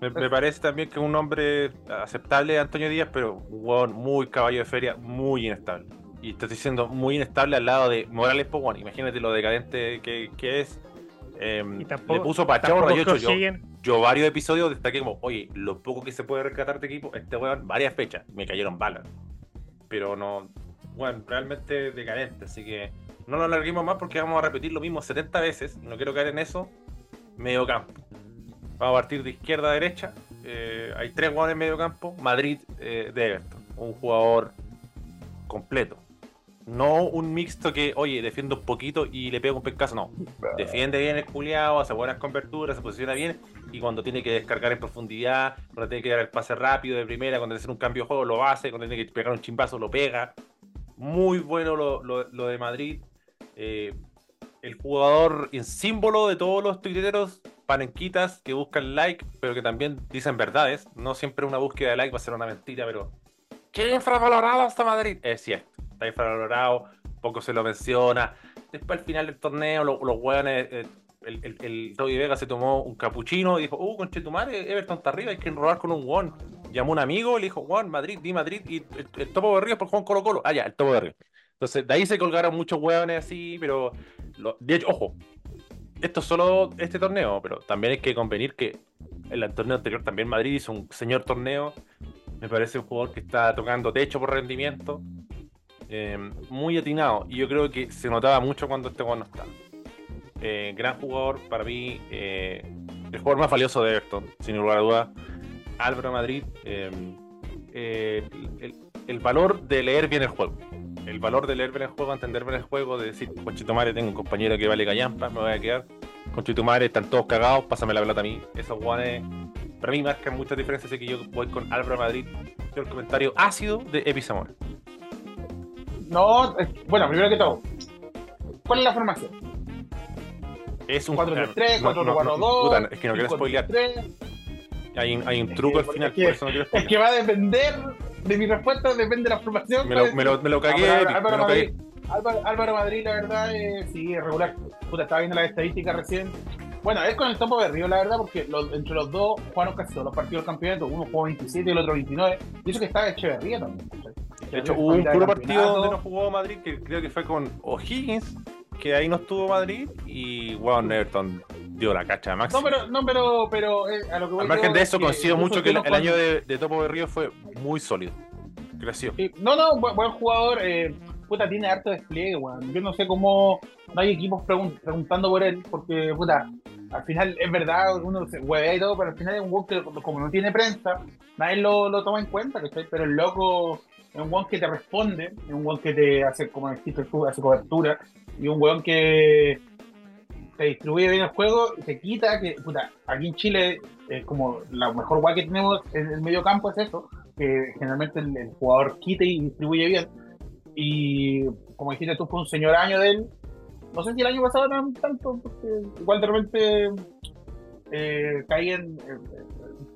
Me, me, parece también que un hombre aceptable Antonio Díaz, pero un muy caballo de feria, muy inestable. Y estoy diciendo muy inestable al lado de Morales Pogón. Imagínate lo decadente que, que es. Eh, tampoco, le puso pachorra. Yo, yo, yo, varios episodios destaqué como, oye, lo poco que se puede rescatar de equipo, este weón, varias fechas, me cayeron balas. Pero no, bueno, realmente decadente. Así que no lo alarguemos más porque vamos a repetir lo mismo 70 veces. No quiero caer en eso. Medio campo. Vamos a partir de izquierda a derecha. Eh, hay tres jugadores en medio campo. Madrid eh, de Everton. Un jugador completo. No un mixto que, oye, defiende un poquito y le pega un pescazo. No. Defiende bien el culiado, hace buenas coberturas, se posiciona bien. Y cuando tiene que descargar en profundidad, cuando tiene que dar el pase rápido de primera, cuando tiene que hacer un cambio de juego, lo hace. Cuando tiene que pegar un chimbazo, lo pega. Muy bueno lo, lo, de Madrid. Eh, el jugador en símbolo de todos los tuiteros panenquitas que buscan like, pero que también dicen verdades. No siempre una búsqueda de like va a ser una mentira, pero. ¿Qué infravalorado está Madrid? Es cierto, está infravalorado, poco se lo menciona. Después al final del torneo, los, los. Eh, el, el, el Vega se tomó un capuchino y dijo, uh, conchetumare, Everton está arriba, hay que robar con un one llamó un amigo, le dijo, Juan, Madrid, di Madrid, y el, topo de Ríos por Juan Colo Colo. Ah, ya, el topo de Ríos. Entonces, de ahí se colgaron muchos hueones así, pero. de hecho, ojo, esto es solo este torneo, pero también hay que convenir que en el torneo anterior también Madrid hizo un señor torneo. Me parece un jugador que está tocando techo por rendimiento. Eh, muy atinado. Y yo creo que se notaba mucho cuando este jugador no estaba. Eh, gran jugador para mí. Eh, el jugador más valioso de Everton, sin lugar a dudas. Álvaro Madrid, el, valor de leer bien el juego. El valor de leer bien el juego, entender bien el juego, de decir, Conchitumare, tengo un compañero que vale callampa, me voy a quedar. Conchitumare, están todos cagados, pásame la pelota a mí. Esos guanes, para mí, marcan muchas diferencias, así que yo voy con Álvaro Madrid. Yo el comentario ácido de Epi Zamora. No, bueno, primero que todo, ¿cuál es la formación? Es un 4-3-3, 4-4-2. es que no quiero spoilear. Hay un, hay un truco al final, por eso no quiero Es que va a depender de mi respuesta, depende de la formación. Me lo, me lo, me lo cagué. Álvaro, Madrid, Álvaro, Madrid, la verdad, eh, sí, es regular. Puta, estaba viendo las estadísticas recién. Bueno, es con el topo de Río, la verdad, porque entre los dos jugaron casi todos los partidos del campeonato. Uno jugó 27 y el otro 29. Y eso que estaba Echeverría también. De hecho, hubo un puro partido donde no jugó Madrid, que creo que fue con O'Higgins, que ahí no estuvo Madrid, y Juan Everton dio la cacha de No, pero, no, pero, pero eh, a lo que voy Al margen de eso, coincido mucho que el, año de, Topo de Río fue muy sólido. Creció. no, no, buen, jugador. Eh, puta, tiene harto despliegue, weón. Yo no sé cómo no hay equipos preguntando por él, porque, puta, al final es verdad, uno se huevea y todo, pero al final es un jugador que, como no tiene prensa, nadie lo, lo toma en cuenta, Pero el loco es un weón que te responde, es un weón que te hace, como dijiste tú, hace cobertura, y un weón que te distribuye bien el juego y te quita que, puta, aquí en Chile es como la mejor weá que tenemos en el medio campo es eso, que generalmente el, jugador quita y distribuye bien. Y como dijiste tú, fue un señor año de él. No sé si el año pasado no tanto, porque igual de repente eh, caí en,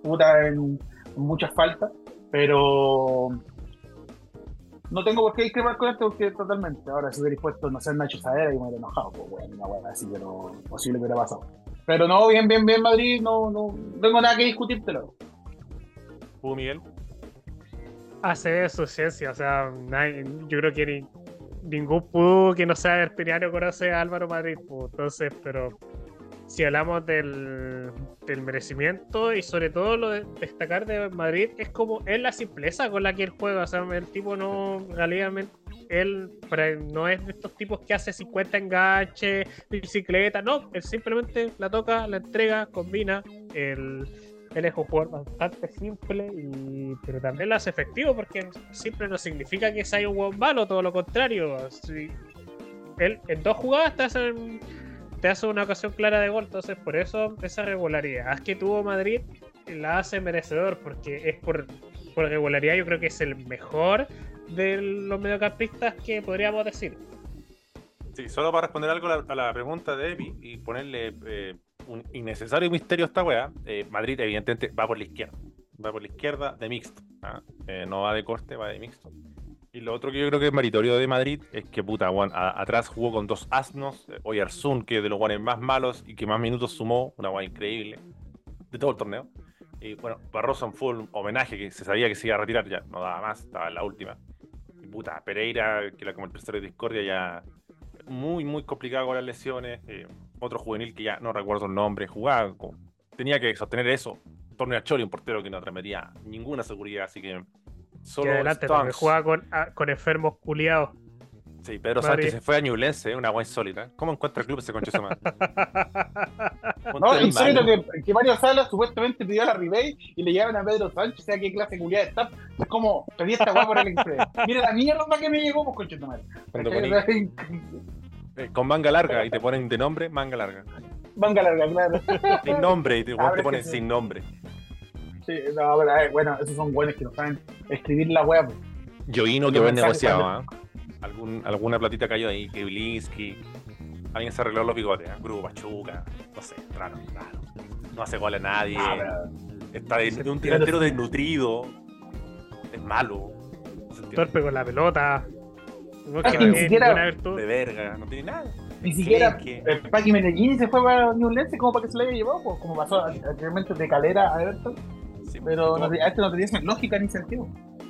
puta en muchas faltas, pero no tengo por qué discrepar con esto porque totalmente. Ahora, si hubiera dispuesto no ser Nacho Sadera y me hubiera enojado, pues bueno, una buena así que no posible que hubiera pasado. Pero no, bien, bien, bien, Madrid, no, no, tengo nada que discutírtelo. ¿Tú, Miguel? Hace su ciencia, o sea, yo creo que ningún pudo que no sea arteriano conoce a Álvaro Madrid, pues, entonces, pero si hablamos del, merecimiento y sobre todo lo de destacar de Madrid es como es la simpleza con la que él juega. O sea, el tipo no, realmente, él no es de estos tipos que hace 50 enganches, bicicleta, no, él simplemente la toca, la entrega, combina. Él, él es un jugador bastante simple, y, pero también lo hace efectivo porque simple no significa que sea un buen malo, todo lo contrario. él en dos jugadas te hacen te hace una ocasión clara de gol, entonces por eso esa regularidad que tuvo Madrid la hace merecedor, porque es por, por regularidad yo creo que es el mejor de los mediocampistas que podríamos decir. Sí, solo para responder algo a la, pregunta de Evi y ponerle eh, un innecesario misterio a esta wea, eh, Madrid evidentemente va por la izquierda, va por la izquierda de mixto, ¿ah? eh, no va de corte, va de mixto. Y lo otro que yo creo que es meritorio de Madrid es que, puta, Juan, atrás jugó con dos asnos. Oyarzún, que es de los guanes más malos y que más minutos sumó, una guay increíble, de todo el torneo. Y bueno, Barroso fue un homenaje que se sabía que se iba a retirar ya, no daba más, estaba en la última. Y puta, Pereira, que era como el tercero de Discordia, ya muy, muy complicado con las lesiones. Eh, otro juvenil que ya no recuerdo el nombre, jugaba, tenía que sostener eso. Torneo Chori, un portero que no transmitía ninguna seguridad, así que Solo adelante, porque juega con, ah, con enfermos culiados. Sí, Pedro Sánchez se fue a Ñublense, una guay insólita. ¿Cómo encuentra el club ese conchazo (laughs) más? no, insólito que, que, Mario Salas supuestamente pidió a la Ribey y le llevan a Pedro Sánchez, o sea, qué clase de culiada está. Es como, pedí esta guay por el express. Mira la mierda que me llegó, pues conchazo más. Eh, con manga larga y te ponen de nombre, manga larga. Manga larga, claro. Sin nombre y te, te ponen sin nombre. Sí, no, pero, eh, bueno, esos son buenos que no saben escribir la web. Yoino que buen negociado, ¿eh? Algún, alguna platita cayó ahí, que Blinsky. Alguien se arregló los bigotes, ¿eh? Grupo Pachuca, no sé, raro, raro. No hace gol a nadie. Ah, Está de, un tirantero desnutrido. Es malo. Torpe con la pelota. No es que ni siquiera de verga, no tiene nada. Ni siquiera que... Paqui Medellín se fue para New Lense como para que se lo haya llevado, pues, como pasó anteriormente de Calera a Everton pero no, a este no tenía lógica ni sentido.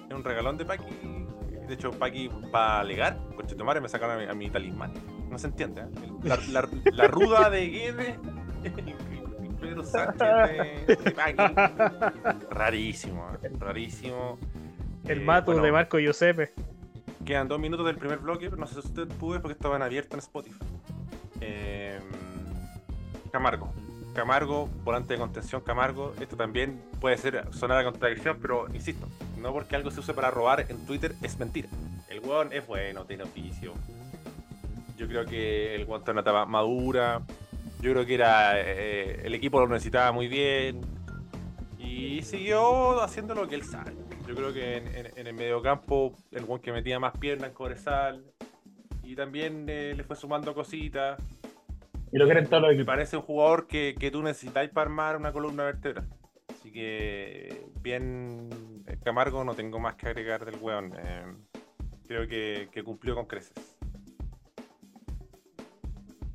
Es un regalón de Paki. De hecho, Paki para alegar, coche tomar me sacaron a mi, talismán. No se entiende. ¿eh? La, la, la, ruda de Guede. Pedro Sánchez de, Paki. Rarísimo, ¿eh? rarísimo. El eh, mato de Marco Giuseppe. Quedan dos minutos del primer bloque, pero no sé si usted pude porque estaban abiertos en Spotify. Eh, Camargo. Camargo, volante de contención Camargo, esto también puede ser sonar a contradicción, pero insisto, no porque algo se use para robar en Twitter es mentira. El weón es bueno, tiene oficio. Yo creo que el weón está en una madura. Yo creo que era eh, el equipo lo necesitaba muy bien. Y siguió haciendo lo que él sabe. Yo creo que en, el mediocampo, el weón que metía más piernas en Cobresal. Y también eh, le fue sumando cositas. Y lo quieren todos los Me parece un jugador que, que tú necesitáis para armar una columna vertebral. Así que, bien, eh, Camargo, no tengo más que agregar del weón. Eh, creo que, que, cumplió con creces.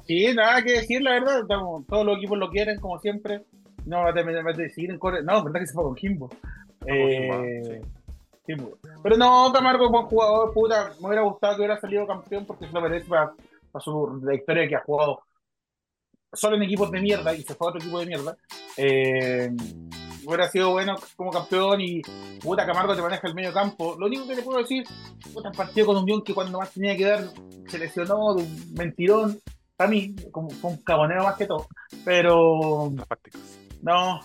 Sí, nada que decir, la verdad. todos los equipos lo quieren, como siempre. No va a seguir en corre. No, verdad que se fue con Kimbo. Eh, pues. Pero no, Camargo es buen jugador, puta. Me hubiera gustado que hubiera salido campeón porque se lo merece para, para su trayectoria que ha jugado solo en equipos de mierda y se fue a otro equipo de mierda, eh, hubiera sido bueno como campeón y puta Camargo te maneja el medio campo. Lo único que te puedo decir, puta, partido con un guion que cuando más tenía que dar se lesionó de un mentirón. Para mí, como fue un cabonero más que todo. Pero. No,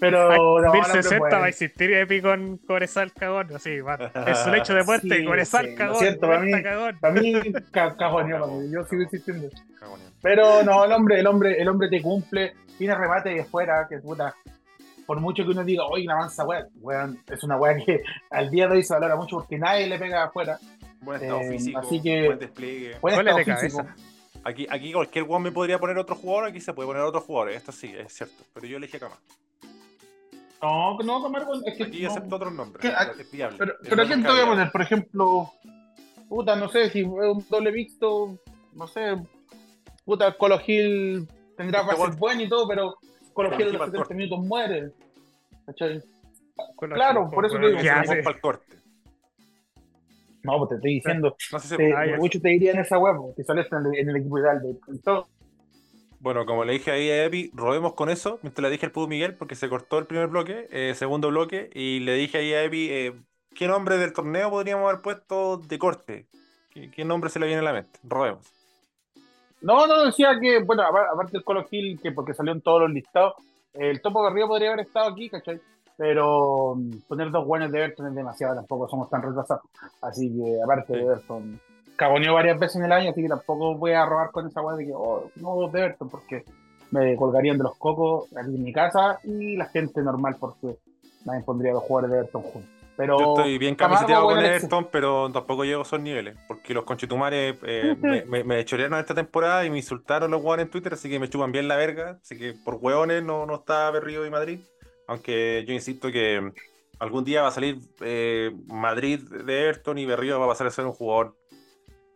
Pero. No, 1060 va a existir Epi con Corezal cagón. Así, es un hecho de muerte. Sí, Corezal cagón. Cierto, para mí, cagón. Para mí, cagón, yo sigo insistiendo. Pero no, el hombre, el hombre, el hombre te cumple, tiene remate de fuera, que puta. Por mucho que uno diga, oye, una mansa weón, es una weá que al día de hoy se valora mucho porque nadie le pega afuera. Buen estado eh, físico, así que, buen despliegue. Buen estado de físico. Aquí, aquí cualquier one me podría poner otro jugador, aquí se puede poner otro jugador, esto sí, es cierto. Pero yo elegí a. No, no, Camargo es que. Aquí acepto otros nombres. es viable. Pero, pero ¿a quién te voy a poner? Por ejemplo, puta, no sé, si un doble mixto, no sé, puta, Colo Gil tendrá que ser bueno y todo, pero Colo Gil en los 70 minutos muere. ¿Cachai? Claro, por eso te digo. Para el corte. No, pues te estoy diciendo. (laughs) No sé si te, muchos te dirían esa huevo, que sales en, en el, equipo ideal de todo. Bueno, como le dije ahí a Epi, robemos con eso. Mientras le dije al Pudo Miguel, porque se cortó el primer bloque, eh, segundo bloque, y le dije ahí a Epi, eh, ¿qué nombre del torneo podríamos haber puesto de corte? ¿Qué, nombre se le viene a la mente? Robemos. No, no, decía que, bueno, aparte del Colo Gil, que porque salió en todos los listados, el Topo Garrido podría haber estado aquí, ¿cachai? Pero mm, poner dos buenos de Everton es demasiado, tampoco somos tan retrasados. Así que, aparte de Everton, cagoneó varias veces en el año, así que tampoco voy a robar con esa weá de que, oh, no dos de Everton, porque me colgarían de los cocos aquí en mi casa y la gente normal, porque nadie pondría dos jugadores de Everton juntos. Pero Yo estoy bien camiseteado con Everton, pero tampoco llego a esos niveles. Porque los conchetumares eh, (laughs) me, me, chorearon esta temporada y me insultaron los hueones en Twitter, así que me chupan bien la verga. Así que por hueones no, no está Berrío y Madrid. Aunque yo insisto que algún día va a salir eh, Madrid de Everton y Berrío va a pasar a ser un jugador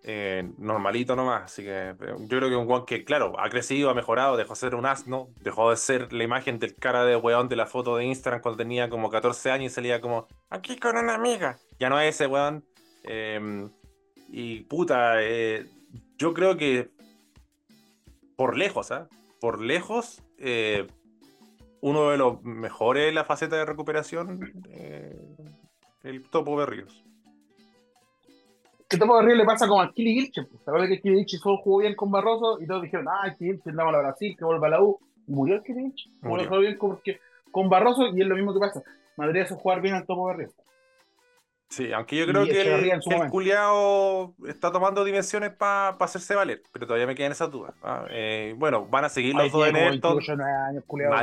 eh, normalito nomás. Así que eh, yo creo que un Juan que, claro, ha crecido, ha mejorado, dejó de ser un asno, dejó de ser la imagen del cara de weón de la foto de Instagram cuando tenía como 14 años y salía como aquí con una amiga. Ya no es ese weón. Em, y puta, yo creo que por lejos, ¿ah? Por lejos, uno de los mejores en la faceta de recuperación, eh, el Topo Berríos. El Topo Berríos le pasa como a Kili Gilche. Pues. ¿Sabes que Kili Gilche solo jugó bien con Barroso y todos dijeron, ah, Kili Gilche andaba a Brasil, que vuelva a la U. Y murió el Kili Gilche. Jugó bien con Barroso y es lo mismo que pasa. Madrid hace jugar bien al Topo Berríos. Sí, aunque yo creo que el, el culiao está tomando dimensiones para hacerse valer, pero todavía me quedan esas dudas. ¿ah? Eh, bueno, van a seguir los dos en Everton.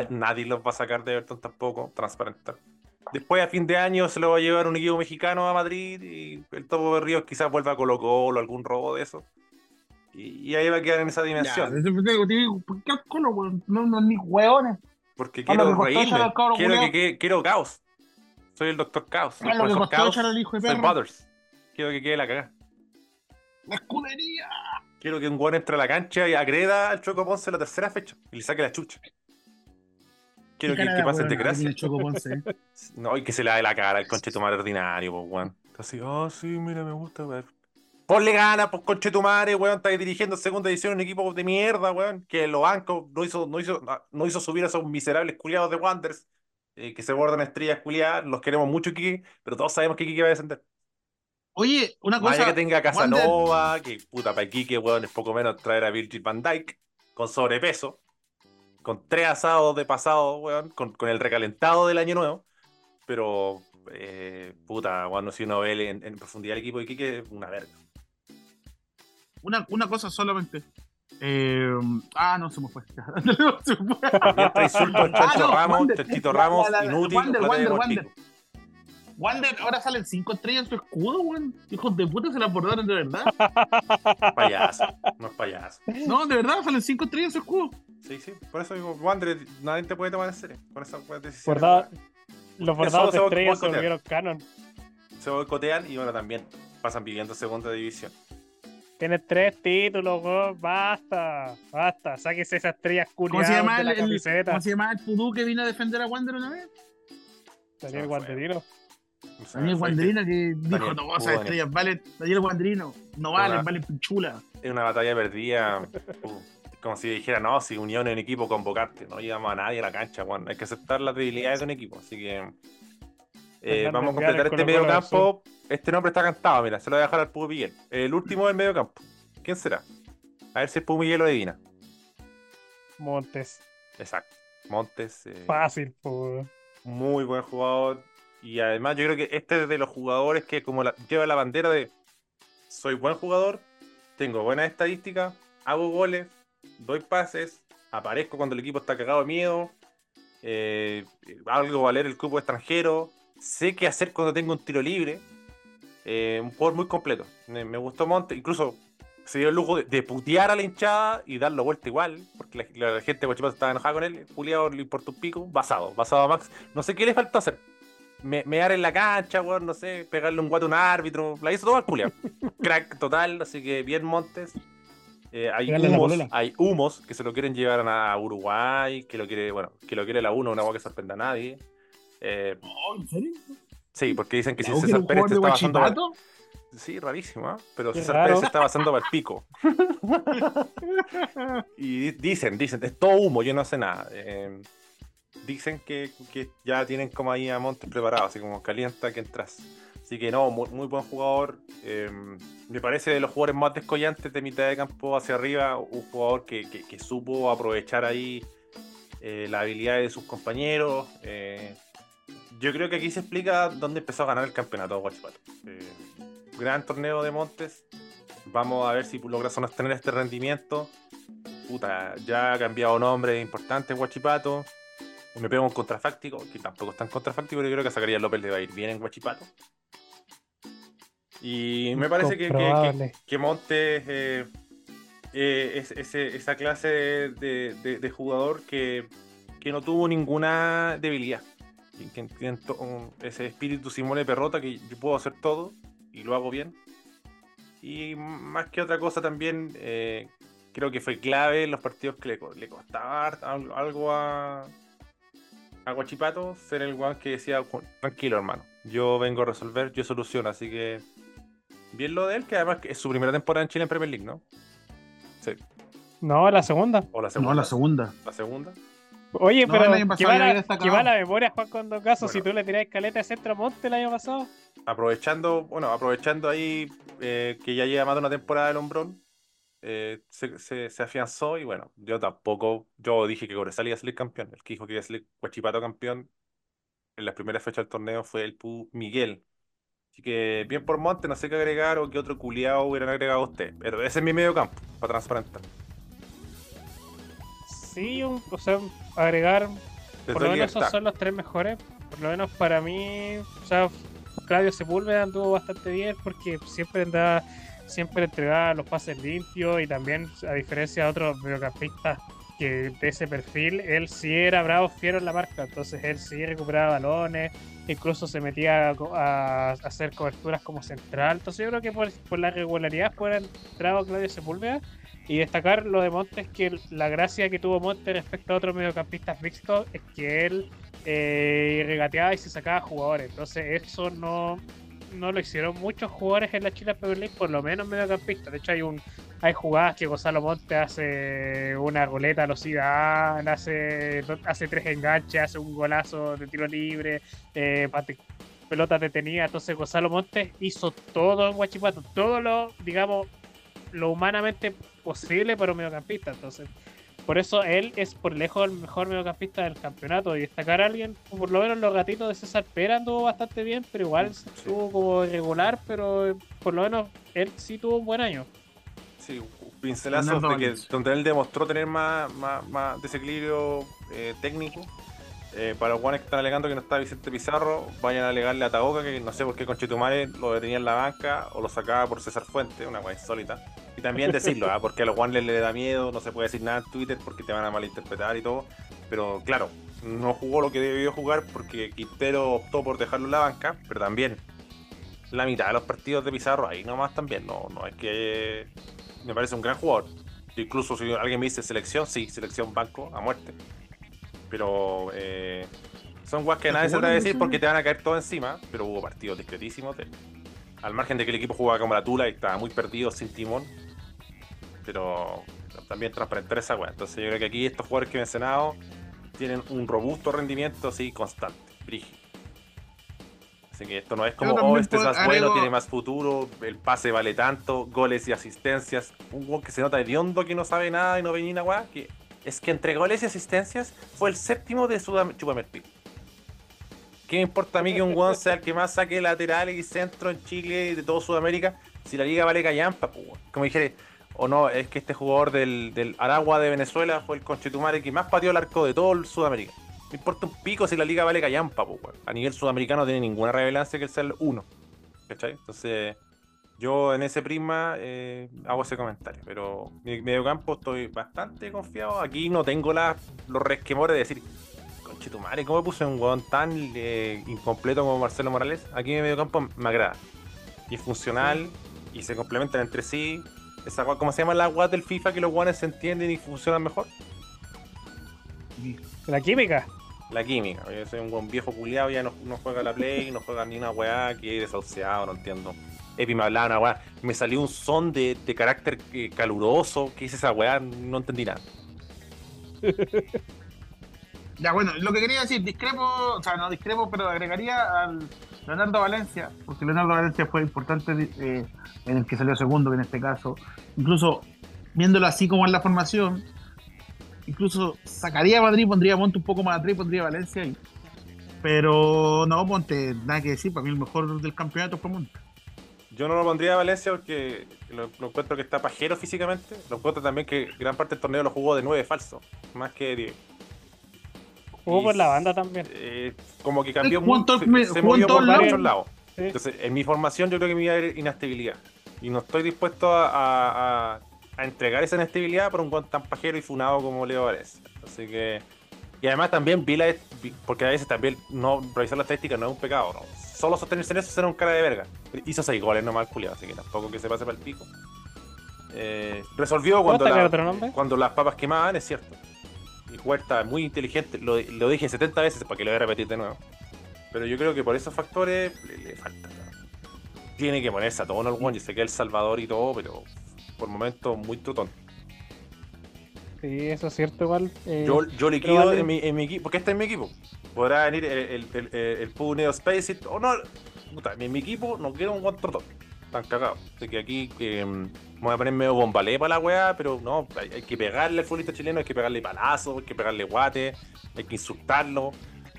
nadie los va a sacar de Everton tampoco, transparente. Después, a fin de año, se lo va a llevar un equipo mexicano a Madrid y el Topo de Ríos quizás vuelva a Colo Colo, algún robo de eso. Y, ahí va a quedar en esa dimensión. ¿Por qué Colo, No, no, ni hueones. Porque quiero reírme, quiero, que, quiero caos. Soy el Doctor Caos. Ah, lo que costó Caos, al hijo de soy Butters. Quiero que quede la cagada. ¡La escudería! Quiero que un guan entre a la cancha y agreda al Choco Ponce la tercera fecha y le saque la chucha. Quiero que, que pase de gracia. (laughs) no, y que se le dé la cara al conchetumare ordinario, pues, weón. Así, oh, sí, mira, me gusta, ver. Ponle ganas, pues, conchetumare, weón. Está dirigiendo segunda edición un equipo de mierda, weón. Que lo banco no hizo, no hizo, no hizo subir a esos miserables culiados de Wanderers eh, que se bordan estrellas culiadas, los queremos mucho Kiki, pero todos sabemos que Kiki va a descender. Oye, una cosa. Vaya que tenga Casanova, que puta para Kiki, weón, es poco menos traer a Virgil van Dyke con sobrepeso, con tres asados de pasado, weón, con, con el recalentado del año nuevo, pero eh, puta, cuando si uno ve en, en, profundidad el equipo de Kiki, una verga. Una, una cosa solamente. Eh, ah, no, se me fue. (laughs) se me fue. insulto a Chancho ah, Ramos, Tito Ramos, inútil. Wander, Wander, Wander. Wander, ahora salen 5 estrellas en su escudo, weón. Hijos de puta, se la abordaron de verdad. (laughs) Payaso, no es payaso. No, de verdad, salen 5 estrellas en su escudo. Sí, sí, por eso digo, Wander, nadie te puede tomar en serio. Por esa decisión. Verdad, los bordados de estrellas se volvieron canon. Se boicotean y bueno, también pasan viviendo segunda división. Tienes tres títulos, Basta, basta. Sáquese esas estrellas culiadas de la camiseta. ¿Cómo se llama el pudú que vino a defender a Wander una vez? Daniel Guanderino. Daniel Guanderino que dijo, no, esas estrellas valen, Daniel Guanderino, no valen, valen pinchula. Es una batalla perdida. (laughs) como si dijera, no, si unión en equipo convocarte, no llevamos a nadie a la cancha, Juan. Hay que aceptar las debilidades de un equipo, así que eh, vamos a completar este medio campo. Este nombre está cantado, mira, se lo voy a dejar al Pugo Miguel. El último del medio campo. ¿Quién será? A ver si es Pugo Miguel o Divina. Montes. Exacto. Montes. Eh, Fácil, pues. Muy buen jugador. Y además yo creo que este es de los jugadores que como lleva la bandera de soy buen jugador, tengo buenas estadísticas, hago goles, doy pases, aparezco cuando el equipo está cagado de miedo, eh, algo valer el cupo extranjero, sé qué hacer cuando tengo un tiro libre. Eh, un jugador muy completo. Me, gustó Monte, incluso se dio el lujo de, putear a la hinchada y darlo vuelta igual, porque la, gente de Guachipato estaba enojada con él. Juliado le importa un pico, basado, basado a Max. No sé qué le faltó hacer. Me, dar en la cancha, weón, no sé, pegarle un guato a un árbitro. La hizo todo al. (laughs) Crack total, así que bien Montes. Eh, hay, humos, hay humos que se lo quieren llevar a Uruguay, que lo quiere, bueno, que lo quiere la UNO, una agua que sorprenda a nadie. Eh, oh, ¿En serio? Sí, porque dicen que si César Pérez se está basando. Sí, rarísimo, ¿eh? Pero César Pérez se está basando para el pico. (laughs) y dicen, dicen, es todo humo, yo no sé nada. Eh, dicen que, que, ya tienen como ahí a Montes preparado, así como calienta que entras. Así que no, muy, buen jugador. Eh, me parece de los jugadores más descollantes de mitad de campo hacia arriba. Un jugador que, supo aprovechar ahí eh, la habilidad de sus compañeros. Eh, yo creo que aquí se explica dónde empezó a ganar el campeonato de Guachipato. gran torneo de Montes. Vamos a ver si logra sostener este rendimiento. Puta, ya ha cambiado nombre importante Guachipato. Me pego un contrafáctico, que tampoco es tan contrafáctico, pero yo creo que sacaría López le va a ir bien en Guachipato. Y me parece que, que, que, Montes eh, eh, es, esa clase de, jugador que, no tuvo ninguna debilidad. Que, ese espíritu Simone Perrota que yo puedo hacer todo y lo hago bien. Y más que otra cosa también, eh, creo que fue clave en los partidos que le, le costaba algo a, a Guachipato ser el guan que decía, tranquilo hermano, yo vengo a resolver, yo soluciono, así que Bien lo de él, que además es su primera temporada en Chile en Premier League, ¿no? Sí. No, la segunda. ¿O la segunda? No, la segunda. ¿La segunda? Oye, pero ¿qué va, la, la memoria, Juan, cuando caso, si tú le tirás escaleta a Centro Monte el año pasado? Aprovechando, bueno, aprovechando ahí eh, que ya lleva más de una temporada el hombrón, eh, se, se, afianzó y bueno, yo tampoco, yo dije que Cobresal iba a salir campeón, el que dijo que iba a salir Huachipato campeón en las primeras fechas del torneo fue el Pu Miguel, Así que bien por Monte, no sé qué agregar o qué otro culiado hubieran agregado usted. Pero ese es mi medio campo, para transparentar. Sí, o sea, agregar. por lo menos esos son los tres mejores. Por lo menos para mí, o sea, Claudio Sepúlveda anduvo bastante bien porque siempre andaba, siempre entregaba los pases limpios y también, a diferencia de otros mediocampistas que de ese perfil, él sí era bravo, fiero en la marca, entonces él sí recuperaba balones, incluso se metía a, hacer coberturas como central, entonces yo creo que por, la regularidad fuera entrado Claudio Sepúlveda y destacar lo de Montes, que la gracia que tuvo Montes respecto a otros mediocampistas mixtos es que él eh, regateaba y se sacaba jugadores, entonces eso no, no lo hicieron muchos jugadores en la Chile Premier League, por lo menos mediocampistas. De hecho, hay un hay jugadas que Gonzalo Monte hace una goleta a los Zidane, hace, hace tres enganches, hace un golazo de tiro libre, eh, pelota detenida. Entonces, Gonzalo Montes hizo todo en Guachipato, todo lo, digamos, lo humanamente posible para un mediocampista. Entonces, por eso él es por lejos el mejor mediocampista del campeonato. Y destacar a alguien, por lo menos los gatitos de César Pera anduvo bastante bien, pero igual estuvo como irregular, pero por lo menos él sí tuvo un buen año. Sí, pincelazos de que, donde él demostró tener más, más, desequilibrio eh, técnico. Eh, para los guanes que están alegando que no está Vicente Pizarro, vayan a alegarle a Taboca, que no sé por qué Conchetumare lo detenía en la banca o lo sacaba por César Fuente, una guay insólita. Y también decirlo, ¿ah? porque a los guanes les da miedo, no se puede decir nada en Twitter porque te van a malinterpretar y todo. Pero claro, no jugó lo que debió jugar porque Quintero optó por dejarlo en la banca, pero también la mitad de los partidos de Pizarro ahí nomás también, no, no es que me parece un gran jugador. Incluso si alguien me dice selección, sí, selección banco a muerte. Pero eh, son guas que nadie se te va a decir porque te van a caer todo encima, pero hubo partidos discretísimos Al margen de que el equipo jugaba como la tula y estaba muy perdido sin timón. Pero también transparentar esa wea. Entonces yo creo que aquí estos jugadores que he mencionado tienen un robusto rendimiento así constante, brígido. Así que esto no es como, oh, este es más bueno, tiene más futuro, el pase vale tanto, goles y asistencias. Un gol que se nota de hondo que no sabe nada y no venía nada, que es que entre goles y asistencias fue el séptimo de Sudamérica. ¿Qué me importa a mí que un weón sea el que más saque lateral y centro en Chile y de todo Sudamérica? Si la liga vale callampa, pues, como dije, o no, es que este jugador del, Aragua de Venezuela fue el conchetumare que más pateó el arco de todo el Sudamérica. Me importa un pico si la liga vale callampa, pues, A nivel sudamericano no tiene ninguna revelancia que el ser uno. ¿Cachai? Entonces, yo en ese prisma eh, hago ese comentario. Pero mi mediocampo estoy bastante confiado. Aquí no tengo la, los resquemores de decir, conchetumare, ¿cómo puse un huevón tan eh, incompleto como Marcelo Morales? Aquí mi mediocampo me agrada. Y es funcional y se complementan entre sí. Esa, ¿Cómo se llama la guas del FIFA que los guanes se entienden y funcionan mejor? La química. La química. Yo soy un buen viejo culiado, ya no, juega la play, no juega ni una weá, que desahuciado, no entiendo. Epi me hablaba una weá, me salió un son de, carácter eh, caluroso, ¿qué es esa weá? No entendí nada. (laughs) ya, bueno, lo que quería decir, discrepo, o sea, no discrepo, pero agregaría al Leonardo Valencia, porque Leonardo Valencia fue importante eh, en el que salió segundo en este caso. Incluso viéndolo así como en la formación, incluso sacaría a Madrid, pondría a Monte un poco más atrás y pondría a Valencia ahí. Pero no, Monte, nada que decir, para mí el mejor del campeonato fue Monte. Yo no lo pondría a Valencia porque lo, encuentro que está pajero físicamente. Lo encuentro también que gran parte del torneo lo jugó de 9 falso, más que de 10. Jugó por la banda también. Eh, como que cambió mucho, se, movió por muchos lados. Entonces, en mi formación yo creo que me iba a haber inestabilidad. Y no estoy dispuesto a, a entregar esa inestabilidad por un guante tan pajero y funado como Leo Vales. Así que. Y además también vi la. Porque a veces también no revisar la estadística no es un pecado, ¿no? Solo sostenerse en eso será un cara de verga. Hizo seis goles nomás culiado, así que tampoco que se pase para el pico. Eh, resolvió cuando, cuando las papas quemaban, es cierto. Y Huerta muy inteligente, lo, dije 70 veces para que lo voy a repetir de nuevo. Pero yo creo que por esos factores le, falta. Tiene que ponerse a todo en el one. Yo sé que es El Salvador y todo, pero por momentos muy trotón. Sí, eso es cierto igual. Eh, yo, yo liquido en, mi, en mi equipo, porque este es mi equipo. Podrá venir el, el, el, el Space o no. en mi equipo no quiero un buen trotón. Están cagados. Así que aquí eh, voy a poner medio bombalé para la weá, pero no, hay, que pegarle al futbolista chileno, hay que pegarle palazo, hay que pegarle guate, hay que insultarlo,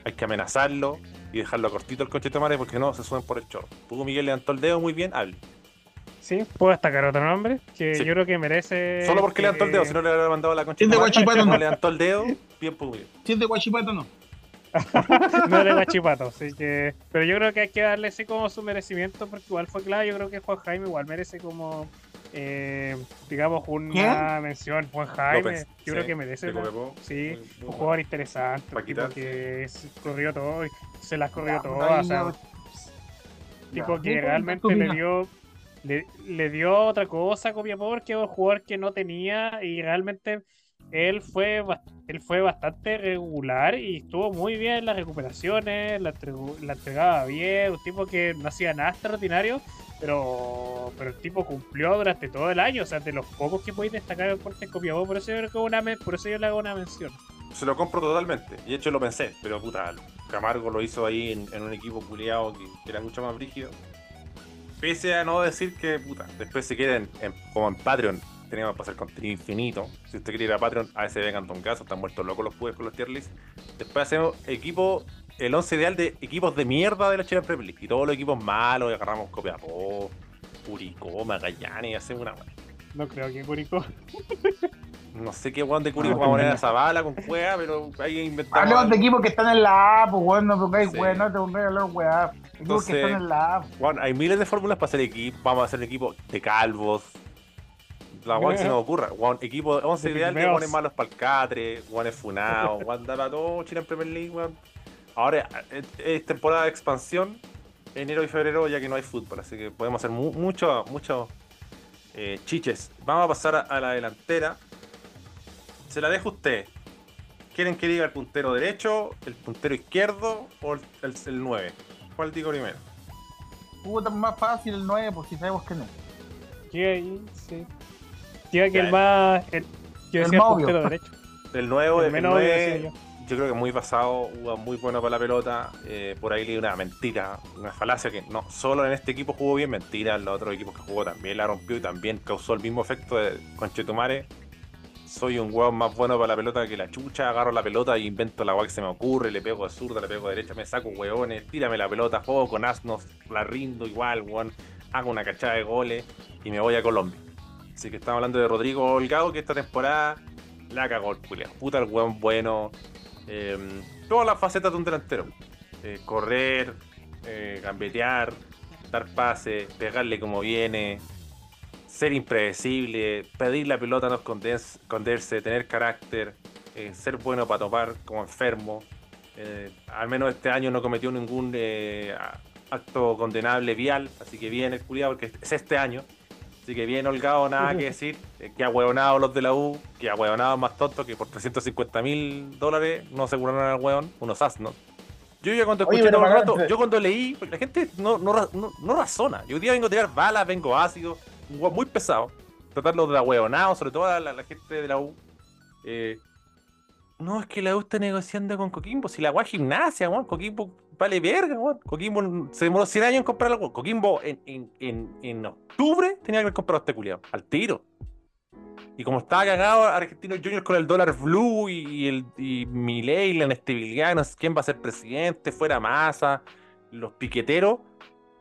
hay que amenazarlo y dejarlo cortito el coche de madre porque no se suben por el chorro. Pudo Miguel levantó el dedo muy bien, hable. Sí, puedo destacar otro nombre que yo creo que merece. Solo porque levantó el dedo, si no le hubiera mandado la concha. de Guachipato no. levantó el dedo, bien Si es de Guachipato no. no (laughs) de Guachipato, así que. Pero yo creo que hay que darle ese como su merecimiento porque igual fue claro. Yo creo que Juan Jaime igual merece como. Eh, digamos, una mención. Juan Jaime, yo creo que merece. sí, un jugador interesante. Porque corrió todo, se las corrió todas. tipo que realmente le dio le, dio otra cosa a Copiapó que es un jugador que no tenía y realmente él fue él fue bastante regular y estuvo muy bien en las recuperaciones, la, entregaba bien, un tipo que no hacía nada extraordinario, pero, pero el tipo cumplió durante todo el año, o sea, de los pocos que podéis destacar el porte Copiapó, por eso yo una por eso yo le hago una mención. Se lo compro totalmente, y de hecho lo pensé, pero puta, Camargo lo hizo ahí en, un equipo culiado que, era mucho más brígido pese a no decir que, puta, después se queden como en Patreon, teníamos que pasar contenido infinito. Si usted quiere ir a Patreon, a ese vengan un caso, están muertos locos los pubes con los tier lists. Después hacemos equipo, el 11 ideal de equipos de mierda de la Chile Premier League. Y todos los equipos malos, y agarramos Copiapó, Curicó, Magallanes, y hacemos una No creo que Curicó. No sé qué weón de Curicó va a poner a Zabala con juega, pero hay que inventar. Hablemos de equipos que están en la A, pues weón, no porque hay weón, no te voy a hablar weá. Equipos que están en la A. Bueno, hay miles de fórmulas para hacer equipo. Vamos a hacer equipo de calvos. La que se nos ocurra. Weón, equipo 11 ideal de weones malos para el catre, weones funados, (laughs) weón, para todo Chile en Premier League. Ahora es, temporada de expansión, enero y febrero, ya que no hay fútbol, así que podemos hacer mucho, mucho eh, chiches. Vamos a pasar a la delantera se la dejo a usted. ¿Quieren que diga el puntero derecho, el puntero izquierdo o el, el, 9? ¿Cuál digo primero? Puta, más fácil el 9, porque sabemos que no. ¿Qué ahí? Sí. Diga que el más. El, yo el, derecho. El nuevo, el, el 9, yo. yo. creo que muy basado, muy bueno para la pelota. Eh, por ahí leí una mentira, una falacia que no solo en este equipo jugó bien, mentira. En los otros equipos que jugó también la rompió y también causó el mismo efecto de Conchetumare soy un weón más bueno para la pelota que la chucha, agarro la pelota y invento la weá que se me ocurre, le pego de zurda, le pego de derecha, me saco weones, tírame la pelota, juego con asnos, la rindo igual, weón, hago una cachada de goles y me voy a Colombia. Así que estamos hablando de Rodrigo Holgado, que esta temporada la cagó el culiao. Puta el weón bueno. Em, todas las facetas de un delantero. Eh, correr, eh, gambetear, dar pase, pegarle como viene, ser impredecible, pedir la pelota, no esconderse, tener carácter, eh, ser bueno para topar como enfermo. Eh, al menos este año no cometió ningún eh, acto condenable vial, así que bien el culiado porque es este año. Así que bien holgado, nada que (laughs) decir. que ha hueonado los de la U, que ha hueonado más tonto que por 350 mil dólares no aseguraron al hueón, unos asnos. Yo ya cuando escuché todo el rato, yo cuando leí, la gente no, no, no, razona. Yo hoy día vengo a tirar balas, vengo ácido, muy pesado. Tratarlo de ahueonado, sobre todo a la, gente de la U. Eh, no, es que la U está negociando con Coquimbo. Si la UA gimnasia. Coquimbo vale verga. Coquimbo se demoró 100 años en comprar algo. Coquimbo en, en, en, en, octubre tenía que comprado este culiado. Al tiro. Y como estaba cagado Argentino Junior con el dólar blue y, el y Milei, la inestabilidad, no sé quién va a ser presidente, fuera masa, los piqueteros,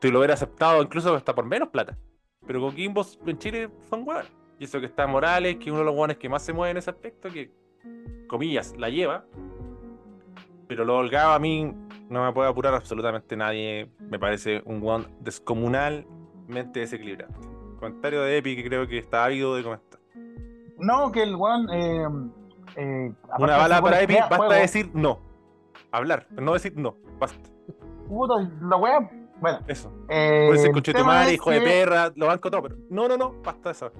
te lo hubiera aceptado incluso hasta por menos plata. Pero Coquimbo en Chile son hueones. Y eso que está Morales, que es uno de los hueones que más se mueve en ese aspecto, que, comillas, la lleva. Pero lo holgado a mí no me puede apurar absolutamente nadie. Me parece un hueón descomunalmente desequilibrante. Comentario de Epi que creo que está ávido de comentar. No, que el hueón... Eh, eh, Una bala para Epi, basta decir no. Hablar, no decir no. Basta. Puta, la wea bueno, eso. Eh, Puede ser hijo de perra, lo banco todo, pero no, no, no, basta eso.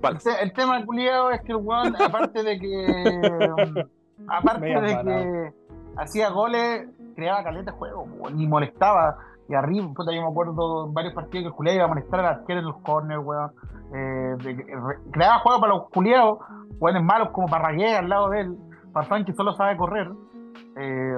Vale. El, tema del culiado es que el weón, aparte de que. (laughs) aparte de que hacía goles, creaba caleta de juego, ni molestaba. Y arriba, puta, yo me acuerdo varios partidos que el culiado iba a molestar al arquero en los corners, weón. Eh, creaba juego para los culiados, weones malos como Parragué al lado de él. Farfán que solo sabe correr. Eh,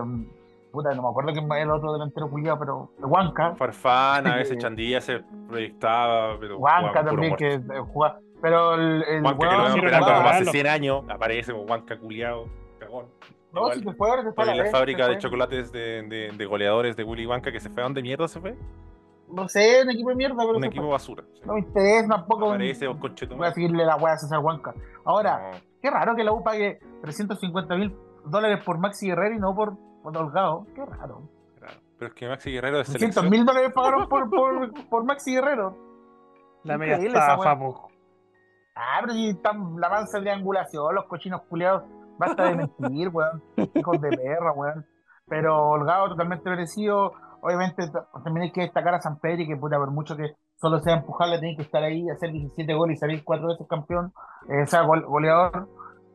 no me acuerdo quién es el otro delantero culiado, pero Huanca. Farfán, a veces Chandilla se proyectaba, pero. Huanca también, que eh, jugaba. Pero el. el Huanca, que lo vemos esperando como hace 100 años, aparece como Huanca culiado, cagón. No, si se fue se fue la, la fábrica de chocolates de, de, de, goleadores de Willy Huanca que se fue a dónde mierda se fue. No sé, un equipo de mierda, pero. Un equipo basura. No me interesa tampoco. Aparece, un... Voy a seguirle la weá a César Huanca. Ahora, qué raro que la U pague 350 mil dólares por Maxi Guerrero y no por Holgado. Qué raro. Pero es que Maxi Guerrero es selección. mil dólares pagaron por, por, por, Maxi Guerrero. La media estafa, po. Ah, pero si están la mansa de angulación, los cochinos culiados. Basta de mentir, weón. Hijos de perra, weón. Pero Holgado totalmente merecido. Obviamente también hay que destacar a San Pedro que puede haber mucho que solo sea empujarle, tiene que estar ahí, hacer 17 goles y salir cuatro veces campeón, eh, sea, goleador.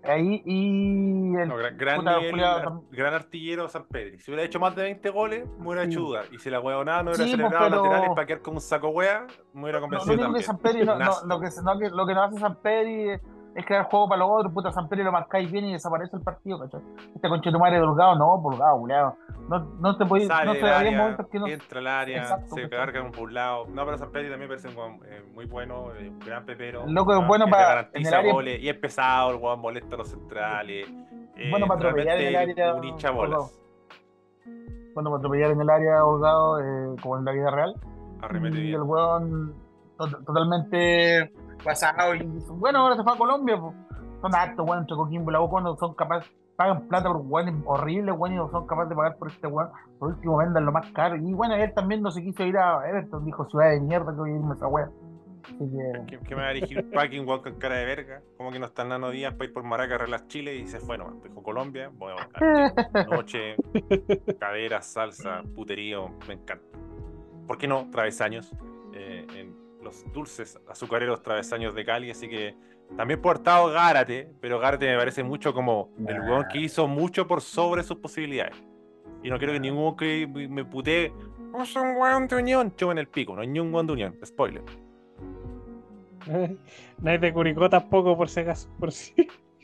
Ahí y el gran, gran, artillero San Pedro. Si hubiera hecho más de 20 goles, me hubiera hecho duda. Y si la hueá nada no hubiera sí, celebrado pero... laterales para quedar como un saco hueá, me hubiera convencido. No, no, también. Que San Pedro, no, lo, que, no, lo que no hace San Pedro es crear juego para los otros, puta San Pedro lo marcáis bien y desaparece el partido, ¿cachai? Este conche tu madre no, holgado, culeado. No, no te podéis, no te momentos que no. Entra al área, Exacto, se carga un lado. No, pero San Pedro también parece un eh, muy bueno, eh, un gran pepero. Loco es bueno para. Garantiza área... goles, y es pesado, el weón molesta a los centrales. Eh, bueno para atropellar en el área. Un hincha bolas. Bueno para atropellar en el área holgado, como en la vida real. Arremete y el weón totalmente pasado y bueno, ahora se fue a Colombia, pues. son actos, bueno, entre Coquimbo y la U cuando son capaces, pagan plata por weones horribles, weón, y no son capaces de pagar por este weón, por último vendan lo más caro. Y bueno, él también no se quiso ir a Everton, dijo ciudad de mierda que voy a irme a esa weá. Que... ¿Qué, me va a dirigir packing walk con cara de verga? Como que no están dando días para ir por Maraca, Relas Chile y se fue nomás. Dijo Colombia, voy a (laughs) noche, cadera, salsa, puterío, me encanta. ¿Por qué no? Travesaños. Eh, en los dulces azucareros travesaños de Cali, así que también por estado Gárate, pero Gárate me parece mucho como el weón que hizo mucho por sobre sus posibilidades. Y no quiero que ningún que me putee, no soy un weón de unión, en el pico, no hay ni un weón de unión, spoiler. (laughs) Nadie de Curicó tampoco, por si acaso, por si.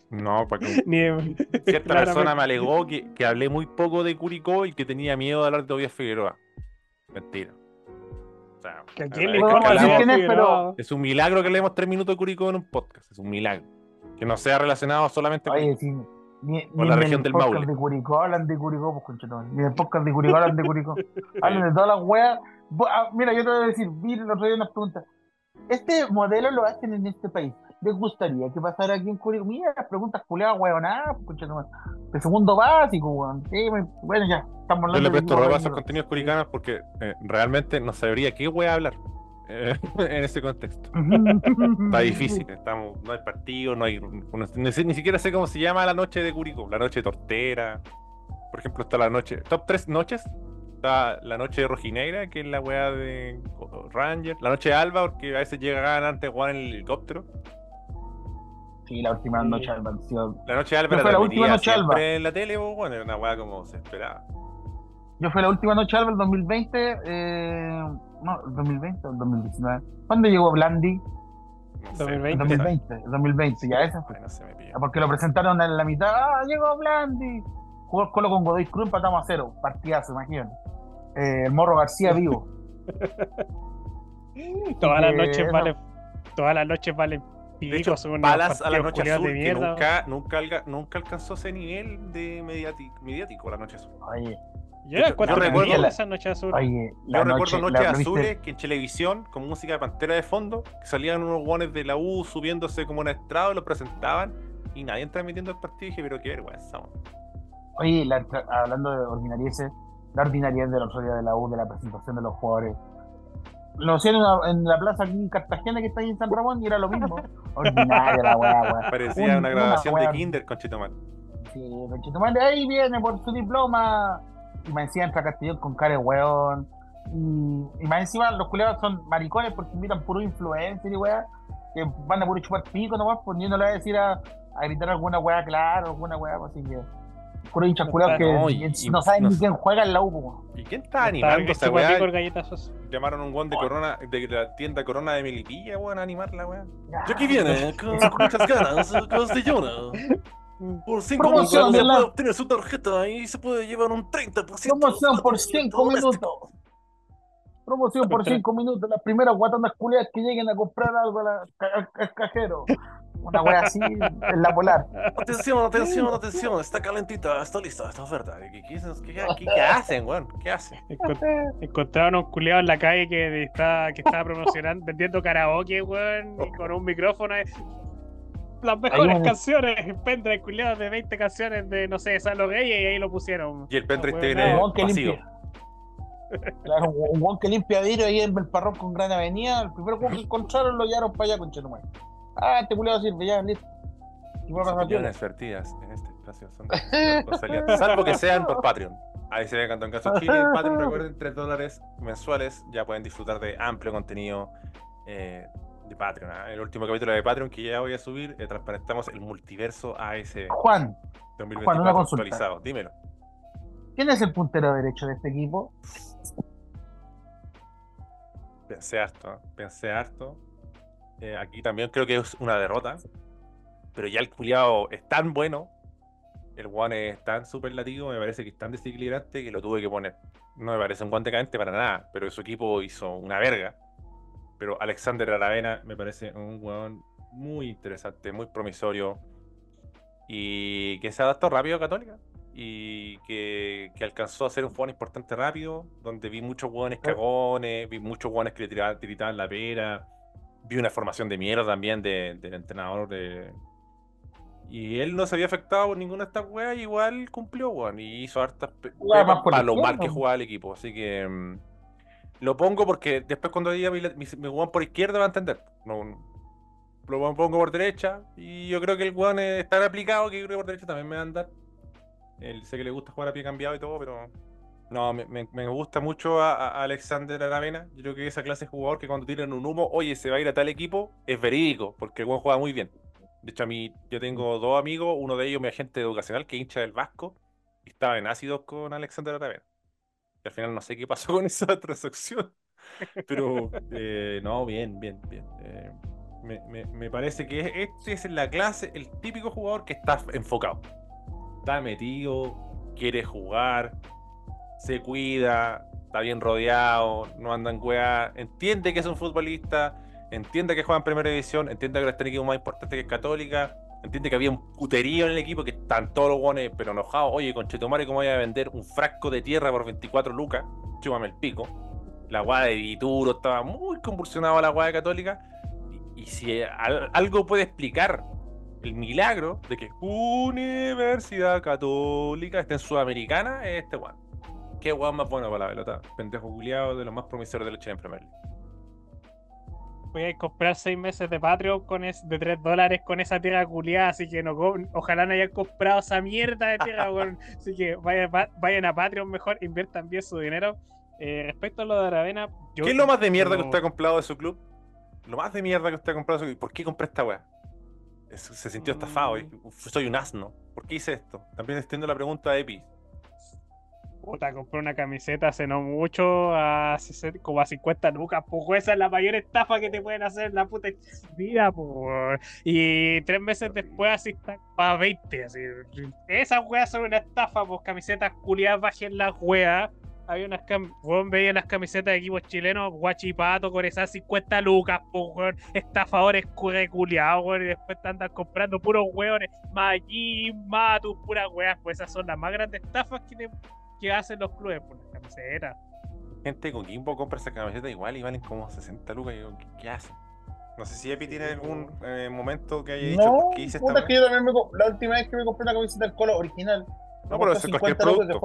No, para que (laughs) Ni cierta persona me alegó que, que, hablé muy poco de Curicó y que tenía miedo de hablar de Tobias Figueroa. Mentira. Es un milagro que leemos tres minutos de Curicó en un podcast. Es un milagro. Que no sea relacionado solamente Oye, con, la región del Maule. de Curicó hablan de Curicó, pues Ni en el podcast de Curicó hablan de Curicó. (laughs) hablan de todas las weas. Ah, mira, yo te voy a decir, vi el otro día una pregunta. Este modelo lo hacen en este país. ¿Les gustaría que pasara aquí en Curicó? Mira, las preguntas culeadas, weonadas, pues De segundo básico, weón. bueno, ya, estamos hablando Yo le presto ropa a esos contenidos curicanos porque eh, realmente no sabría qué wea hablar. Eh, (laughs) en ese contexto. (laughs) Está difícil, estamos, no hay partido, no hay. Ni, siquiera sé cómo se llama la noche de Curicó, la noche de tortera. Por ejemplo, está la noche. Top tres noches. Está la noche de Rojinegra, que es la weá de Ranger. La noche de Alba, porque a veces llegan antes jugar en el helicóptero. Sí, la última noche de Alba. La noche de Alba era la última noche Alba. En la tele, pues, bueno, era una weá como se esperaba. Yo fui la última noche Alba el 2020. Eh no, 2020 o 2019. ¿Cuándo llegó Blandi? 2020. 2020, 2020, ya esa fue. Porque lo presentaron en la mitad. ¡Ah, llegó Blandi! Jugó el Colo con Godoy Cruz, empatamos a cero. Partidazo, imagínate. Eh, el Morro García vivo. (laughs) todas las noches vale. Todas las noches de hecho, balas a la noche azul, que nunca, nunca, nunca, alcanzó ese nivel de mediático, mediático la noche azul. Oye, yo, recuerdo esa noche azul. yo recuerdo noches azules que en televisión, con música de pantera de fondo, que salían unos guones de la U subiéndose como un estrado, lo presentaban y nadie transmitiendo el partido. Y dije, pero qué vergüenza. Oye, hablando de ordinarieces, la ordinariedad de la autoridad de la U, de la presentación de los jugadores. Lo hacían en la, plaza aquí en Cartagena, que está ahí en San Ramón, y era lo mismo. Ordinaria la weá, weá. Parecía una grabación de Kinder con Chitomal. Sí, con Chitomal, ahí viene por su diploma y más encima entra Castellón con cara de weón. Y, y, más encima los culeados son maricones porque invitan puro influencer y weá, que van a puro chupar pico nomás, pues ni le va a decir a, a, gritar alguna weá, claro, alguna weá, pues, así que. Puro hincha que no, saben ni quién juega en la U, ¿Y quién está animando esa weá? Llamaron un guan de Corona, de la tienda Corona de Melipilla, weón, a animarla, weá. Yo aquí viene, con (laughs) muchas ganas, Castellona. Por 5 minutos se puede obtener su tarjeta y se puede llevar un 30%. Promoción por 5 minutos. Promoción por 5 minutos. Las primeras guatanas culiadas que lleguen a comprar algo al cajero. Una wea así (laughs) en la polar. Atención, atención, atención. Está calentita, está lista esta oferta. ¿Qué, qué, qué, hacen, weón? ¿Qué hacen? Encontraron un culiado en la calle que, estaba promocionando, vendiendo karaoke, weón, y con un micrófono las mejores canciones, (laughs) pendrive culiado de 20 canciones de, no sé, Salo Gay y ahí lo pusieron. Y el pendrive tiene vacío. Claro, un guan que limpia vidrio ahí en el parrón con Gran Avenida. El primero que encontraron lo llevaron para allá con Chetumay. Ah, este culiado sirve, ya, listo. Opiniones vertidas en este espacio son salvo que sean por Patreon. Ahí se ve Cantón Caso Chile. Patreon, recuerden, 3 dólares mensuales. Ya pueden disfrutar de amplio contenido eh, de Patreon. ¿ah? El último capítulo de Patreon que ya voy a subir, eh, transparentamos el multiverso a ese Juan, Juan, una consulta. actualizado. Dímelo. ¿Quién es el puntero derecho de este equipo? Pensé harto, pensé harto. Eh, aquí también creo que es una derrota. Pero ya el culiado es tan bueno. El one es tan superlativo, me parece que es tan desequilibrante que lo tuve que poner. No me parece un guante cadente para nada, pero su equipo hizo una verga. Pero Alexander Aravena me parece un jugador muy interesante, muy promisorio. Y que se adaptó rápido a Católica. Y que, alcanzó a ser un jugador importante rápido. Donde vi muchos jugadores cagones, vi muchos jugadores que le tiraban, la pera. Vi una formación de mierda también del entrenador. De... Y él no se había afectado por ninguna de estas weas. Igual cumplió, weón. Y hizo hartas para lo mal que jugaba el equipo. Así que. Mm, lo pongo porque después cuando diga mi, mi, mi por izquierda va a entender. No, lo pongo por derecha y yo creo que el weón es tan aplicado que yo creo que por derecha también me va a andar. Él, sé que le gusta jugar a pie cambiado y todo, pero no, me, me, gusta mucho a, Alexander Aravena. Yo creo que esa clase de jugador que cuando tiran un humo, oye, se va a ir a tal equipo, es verídico, porque el weón juega muy bien. De hecho, a mí, yo tengo dos amigos, uno de ellos mi agente educacional, que hincha del Vasco, y estaba en ácidos con Alexander Aravena al final no sé qué pasó (laughs) con esa transacción. Pero eh, no, bien, bien, bien. Eh, me, parece que este es la clase, el típico jugador que está enfocado. Está metido, quiere jugar, se cuida, está bien rodeado, no anda en weá, entiende que es un futbolista, entiende que juega en primera división, entiende que está en equipo más importante que es Católica, Entiende que había un puterío en el equipo que están todos los guones, pero enojados. Oye, con Chetumare, ¿cómo voy a vender un frasco de tierra por 24 lucas? Chúpame el pico. La guada de Vituro estaba muy convulsionado la guada católica. Y, si algo puede explicar el milagro de que Universidad Católica esté en Sudamericana, es este guan. Qué guan más bueno para la pelota. Pendejo culiado de los más promisores de la en Premier League voy a comprar seis meses de Patreon con es, de 3 dólares con esa tierra culiada, así que no ojalá no hayan comprado esa mierda de tierra, (laughs) así que vayan, vayan, a Patreon mejor, inviertan bien su dinero. Eh, respecto a lo de Aravena, yo ¿qué es lo más de mierda que usted ha comprado de su club? Lo más de mierda que usted ha comprado de su club. ¿Por qué compré esta weá? Se sintió estafado, mm. soy un asno. ¿Por qué hice esto? También extiendo la pregunta a Epi. Puta, compré una camiseta hace no mucho, a como a 50 lucas, pues esa es la mayor estafa que te pueden hacer en la puta vida, pues. Y tres meses después así está para 20, así. Esas weas son una estafa, pues camisetas culiadas bajen las weas. Había unas cam veía las camisetas de equipos chilenos, guachipato, con esas 50 lucas, pues weón, estafadores culiados, weón, y después te andan comprando puros weones, Magin, Matus, puras weas, pues esas son las más grandes estafas que te ¿qué hacen los clubes? Por las camisetas. Gente con Kimbo compra esa camiseta igual y valen como 60 lucas. Y digo, ¿qué, hacen? No sé si Epi tiene algún eh, momento que haya dicho no, que hice esta. que yo también me, la última vez que me compré una camiseta del Colo original. No, pero es cualquier producto.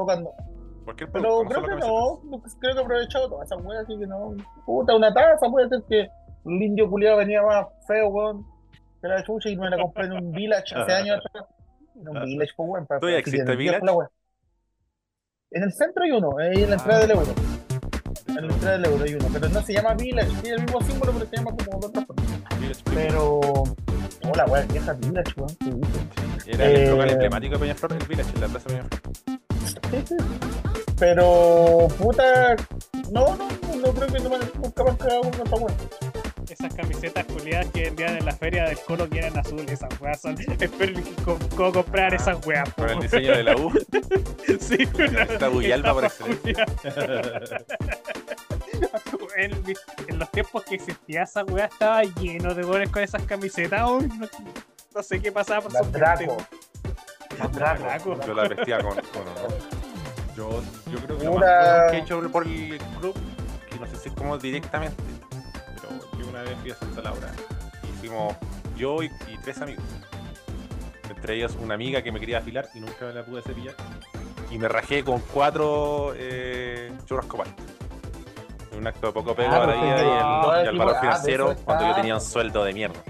Cualquier. Pero creo que no, creo que he aprovechado toda esa wea, así que no. Puta, una taza, puede ser que un indio culiado venía más feo, weón. Que la chucha y me la compré en un village (laughs) hace años atrás. En un village, pues, weón. ¿Tú ya existe village? En el centro hay uno, ahí en la entrada del euro. En la entrada del euro hay uno, pero no se llama Village, tiene el mismo símbolo, pero se llama como de otra. Pero. Hola, weón, vieja Village, weón. Era el local eh, emblemático de Peñaflor, el Village, en la plaza Peñaflor. Pero, puta. No, no, no creo que no me uno está bueno esas camisetas culiadas que vendían en la feria del colo que eran azules, esas weas son. Espero cómo comprar esas weas. Con el diseño de la U. (laughs) sí, una, Está Alba por excelencia. (laughs) en, en, los tiempos que existía esa wea estaba lleno de goles con esas camisetas. no, sé qué pasaba por su Draco. Draco. Yo la vestía con, con Yo, yo creo que lo más que he hecho por el club, que no sé si es como directamente, una vez fui a Santa Laura y fuimos yo y, tres amigos. Entre ellos una amiga que me quería afilar y nunca me la pude cepillar. Y me rajé con cuatro eh, churrasco En un acto de poco pego ah, y el, valor financiero cuando yo tenía un sueldo de mierda.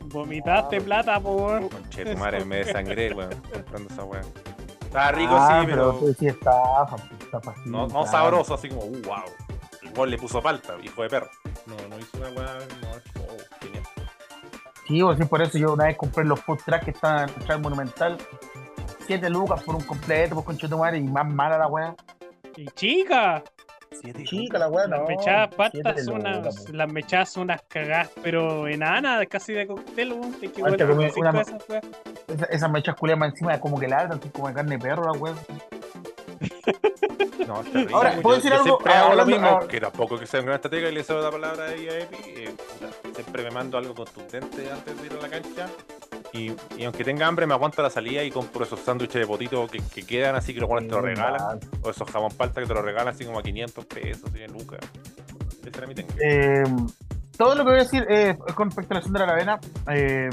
Vomitaste plata, por. Conche, tu madre me desangré, weón, comprando esa weá. Estaba rico, ah, sí, pero. pero sí está, no, no sabroso, así como, uh, wow. El gol le puso falta, hijo de perro. No, no hizo una weá, no, oh, genial. Sí, pues sí, por eso yo una vez compré los food tracks que estaban en el Monumental. 7 lucas por un completo, por concho de madre, y más mala la weá. Y chica. Siete chica la weá, no. Las mechadas patas son unas, las mechadas son unas cagadas, pero enanas, casi de cóctel, weón. Te que una, esas, esas mechas culiadas más encima como que ladran, como de carne de perro la weá. No. Ahora, ¿puedo decir algo? Siempre hago lo mismo, que tampoco que sea un gran estratega y le cedo la palabra ahí a Epi. Eh, siempre me mando algo contundente antes de ir a la cancha. Y, y, aunque tenga hambre, me aguanto la salida y compro esos sándwiches de potito que, que, quedan así que los buenos te lo regalan. O esos jamón palta que te lo regalan así como a 500 pesos, 100 lucas. Ese era mi eh, todo lo que voy a decir eh, con respecto a Alessandra Aravena. Eh,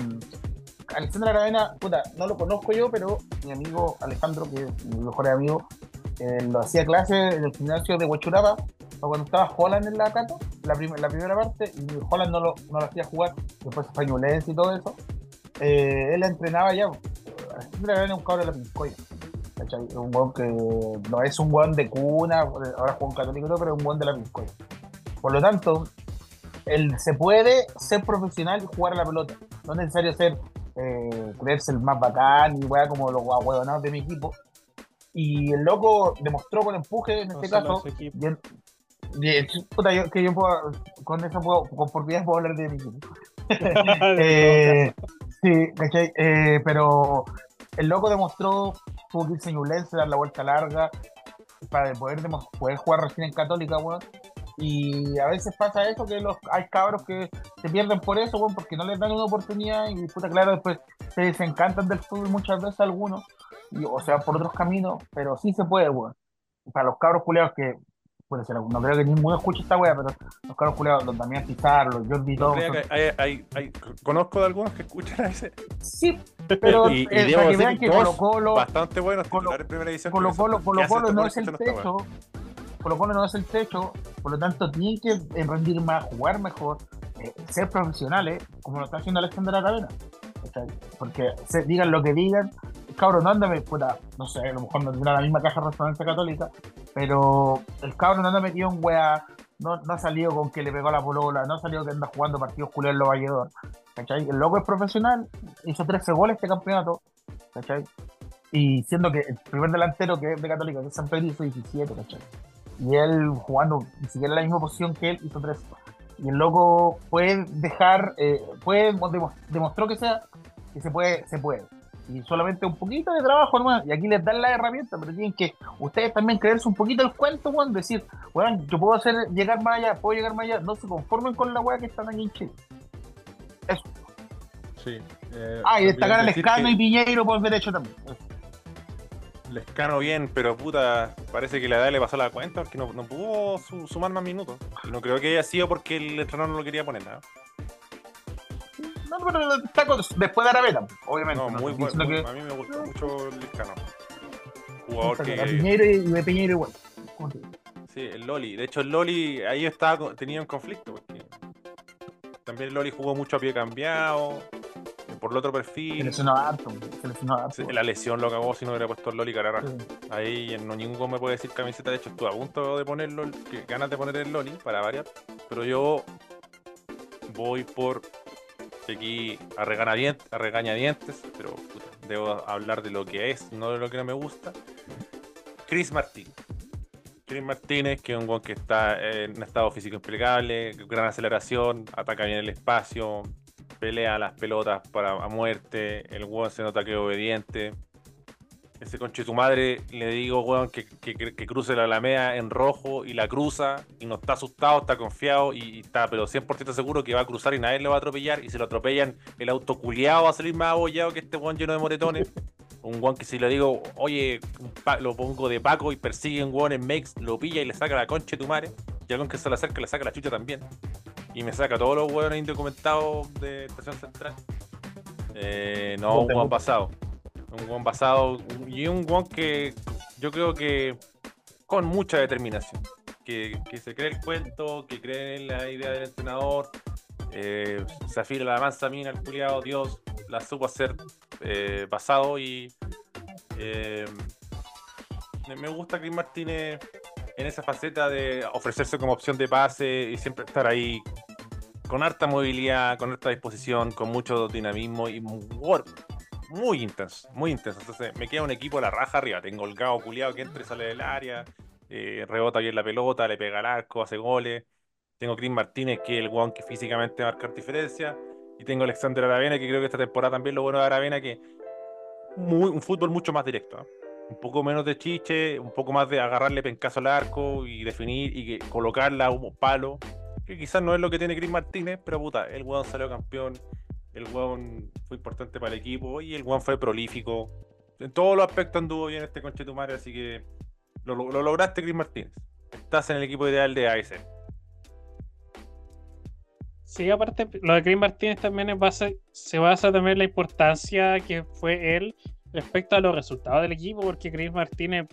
Alessandra Aravena, puta, no lo conozco yo, pero mi amigo Alejandro, que es mi mejor amigo, eh, lo hacía clase en el gimnasio de Huachuraba, cuando estaba Holland en la Cato, la, la primera parte, y Holland no lo, no lo hacía jugar, después españolense y todo eso, eh, él entrenaba ya, siempre era un cabrón de la Pincoya. Un buen que no es un buen de cuna, ahora juega un católico, pero es un buen de la Pincoya. Por lo tanto, él se puede ser profesional y jugar a la pelota. No es necesario ser eh, creerse el más bacán y weá como los ahueonados de mi equipo, y el loco demostró con empuje en este caso. Bien, puta, yo, que yo puedo, con eso puedo, con propiedad puedo hablar de mi equipo. (laughs) eh, sí, eh, pero el loco demostró que irse dar la vuelta larga para poder, poder jugar recién en Católica, weón. Y a veces pasa eso, que los, hay cabros que se pierden por eso, weón, porque no les dan una oportunidad y puta, claro, después se desencantan del fútbol muchas veces algunos, o sea, por otros caminos, pero sí se puede, weón. Para los cabros culeados que, puede ser, no creo que ninguno escuche esta weá, pero los cabros culeados, los Damián Pizarro, los Jordi no hay, hay, conozco de algunos que escuchan a ese. Sí, pero (laughs) y, eh, para que vean que Colo Colo. Bastante buenos Colo, en primera edición. Colo Colo, Colo, Colo no es el techo. Colo Colo no es el techo, por lo tanto tienen que rendir más, jugar mejor, eh, ser profesionales, como lo está haciendo Alexander Aravena. Porque se, digan lo que digan, cabrón, no anda puta, no sé, a lo mejor no tendrá la misma caja de resonancia católica, pero el cabrón no anda metido en wea, no, no ha salido con que le pegó la polola, no ha salido que anda jugando partidos culeros en los Valledor. ¿cachai? El loco es profesional, hizo 13 goles este campeonato, ¿cachai? Y siendo que el primer delantero que es de Católica, que es San Pedro, hizo 17, ¿cachai? Y él jugando ni siquiera en la misma posición que él, hizo 13. Y el loco puede dejar, eh, puede, demostró que sea, que se puede, se puede. Y solamente un poquito de trabajo nomás. Y aquí les dan la herramienta, pero tienen que ustedes también creerse un poquito el cuento, weón. Decir, weón, yo puedo hacer llegar más allá, puedo llegar más allá. No se conformen con la weá que están aquí en Chile. Eso. Sí. Eh, ah, y destacar a Lescano y Piñeiro por derecho también. Lescano bien, pero puta, parece que la edad le pasó la cuenta porque no, no pudo sumar más minutos. Y no creo que haya sido porque el entrenador no lo quería poner nada. No, pero está después de Aravena, obviamente. No, muy bueno. A mí me gusta mucho Lescano. Jugador que. Piñeiro y de Piñeiro igual. Sí, el Loli. De hecho, el Loli ahí estaba, tenía un conflicto porque también el Loli jugó mucho a pie cambiado por el otro perfil. Se lesionó harto, se La lesión lo acabó si no hubiera puesto el Loli Carara. Ahí no ningún me puede decir camiseta. De hecho, estuve a punto de ponerlo, que ganas de poner el Loli para variar. Pero yo voy por aquí a, regañadientes, a regañadientes, pero debo hablar de lo que es, no de lo que no me gusta. Chris Martín. Chris Martínez, que es un guan que está en estado físico impecable, gran aceleración, ataca bien el espacio, pelea las pelotas para a muerte, el weón se nota que es obediente. Ese conche tu madre le digo, weón, que, cruce la alameda en rojo y la cruza y no está asustado, está confiado y, está, pero 100% seguro que va a cruzar y nadie le va a atropellar. Y si lo atropellan, el auto culiado va a salir más abollado que este weón lleno de moretones. (laughs) Un weón que si le digo, oye, lo pongo de Paco y persigue un weón en Makes, lo pilla y le saca la concha de tu madre. Y algún que se le acerca le saca la chucha también y me saca todos los hueones indocumentados de Estación Central. Eh, no, un guan pasado. Un guan pasado y un guan que yo creo que con mucha determinación. Que, se cree el cuento, que cree en la idea del entrenador. Eh, afila la mansa mina, el culiado, Dios, la supo hacer eh, pasado y eh, me gusta que Martínez en esa faceta de ofrecerse como opción de pase y siempre estar ahí con harta movilidad, con harta disposición, con mucho dinamismo y muy intenso, muy intenso. Entonces me queda un equipo a la raja arriba. Tengo el Gao culiado que entra y sale del área, eh, rebota bien la pelota, le pega al arco, hace goles. Tengo Chris Martínez, que es el one que físicamente marca diferencia. Y tengo Alexander Aravena, que creo que esta temporada también lo bueno de Aravena, que muy, un fútbol mucho más directo. ¿eh? un poco menos de chiche, un poco más de agarrarle pencazo al arco y definir y que colocarla a un palo, que quizás no es lo que tiene Chris Martínez, pero puta, el weón salió campeón, el weón fue importante para el equipo y el weón fue prolífico. En todos los aspectos anduvo bien este conchetumare, así que lo, lograste, Chris Martínez. Estás en el equipo ideal de AS. Sí, aparte, lo de Chris Martínez también es base, se basa también en la importancia que fue él respecto a los resultados del equipo, porque Chris Martínez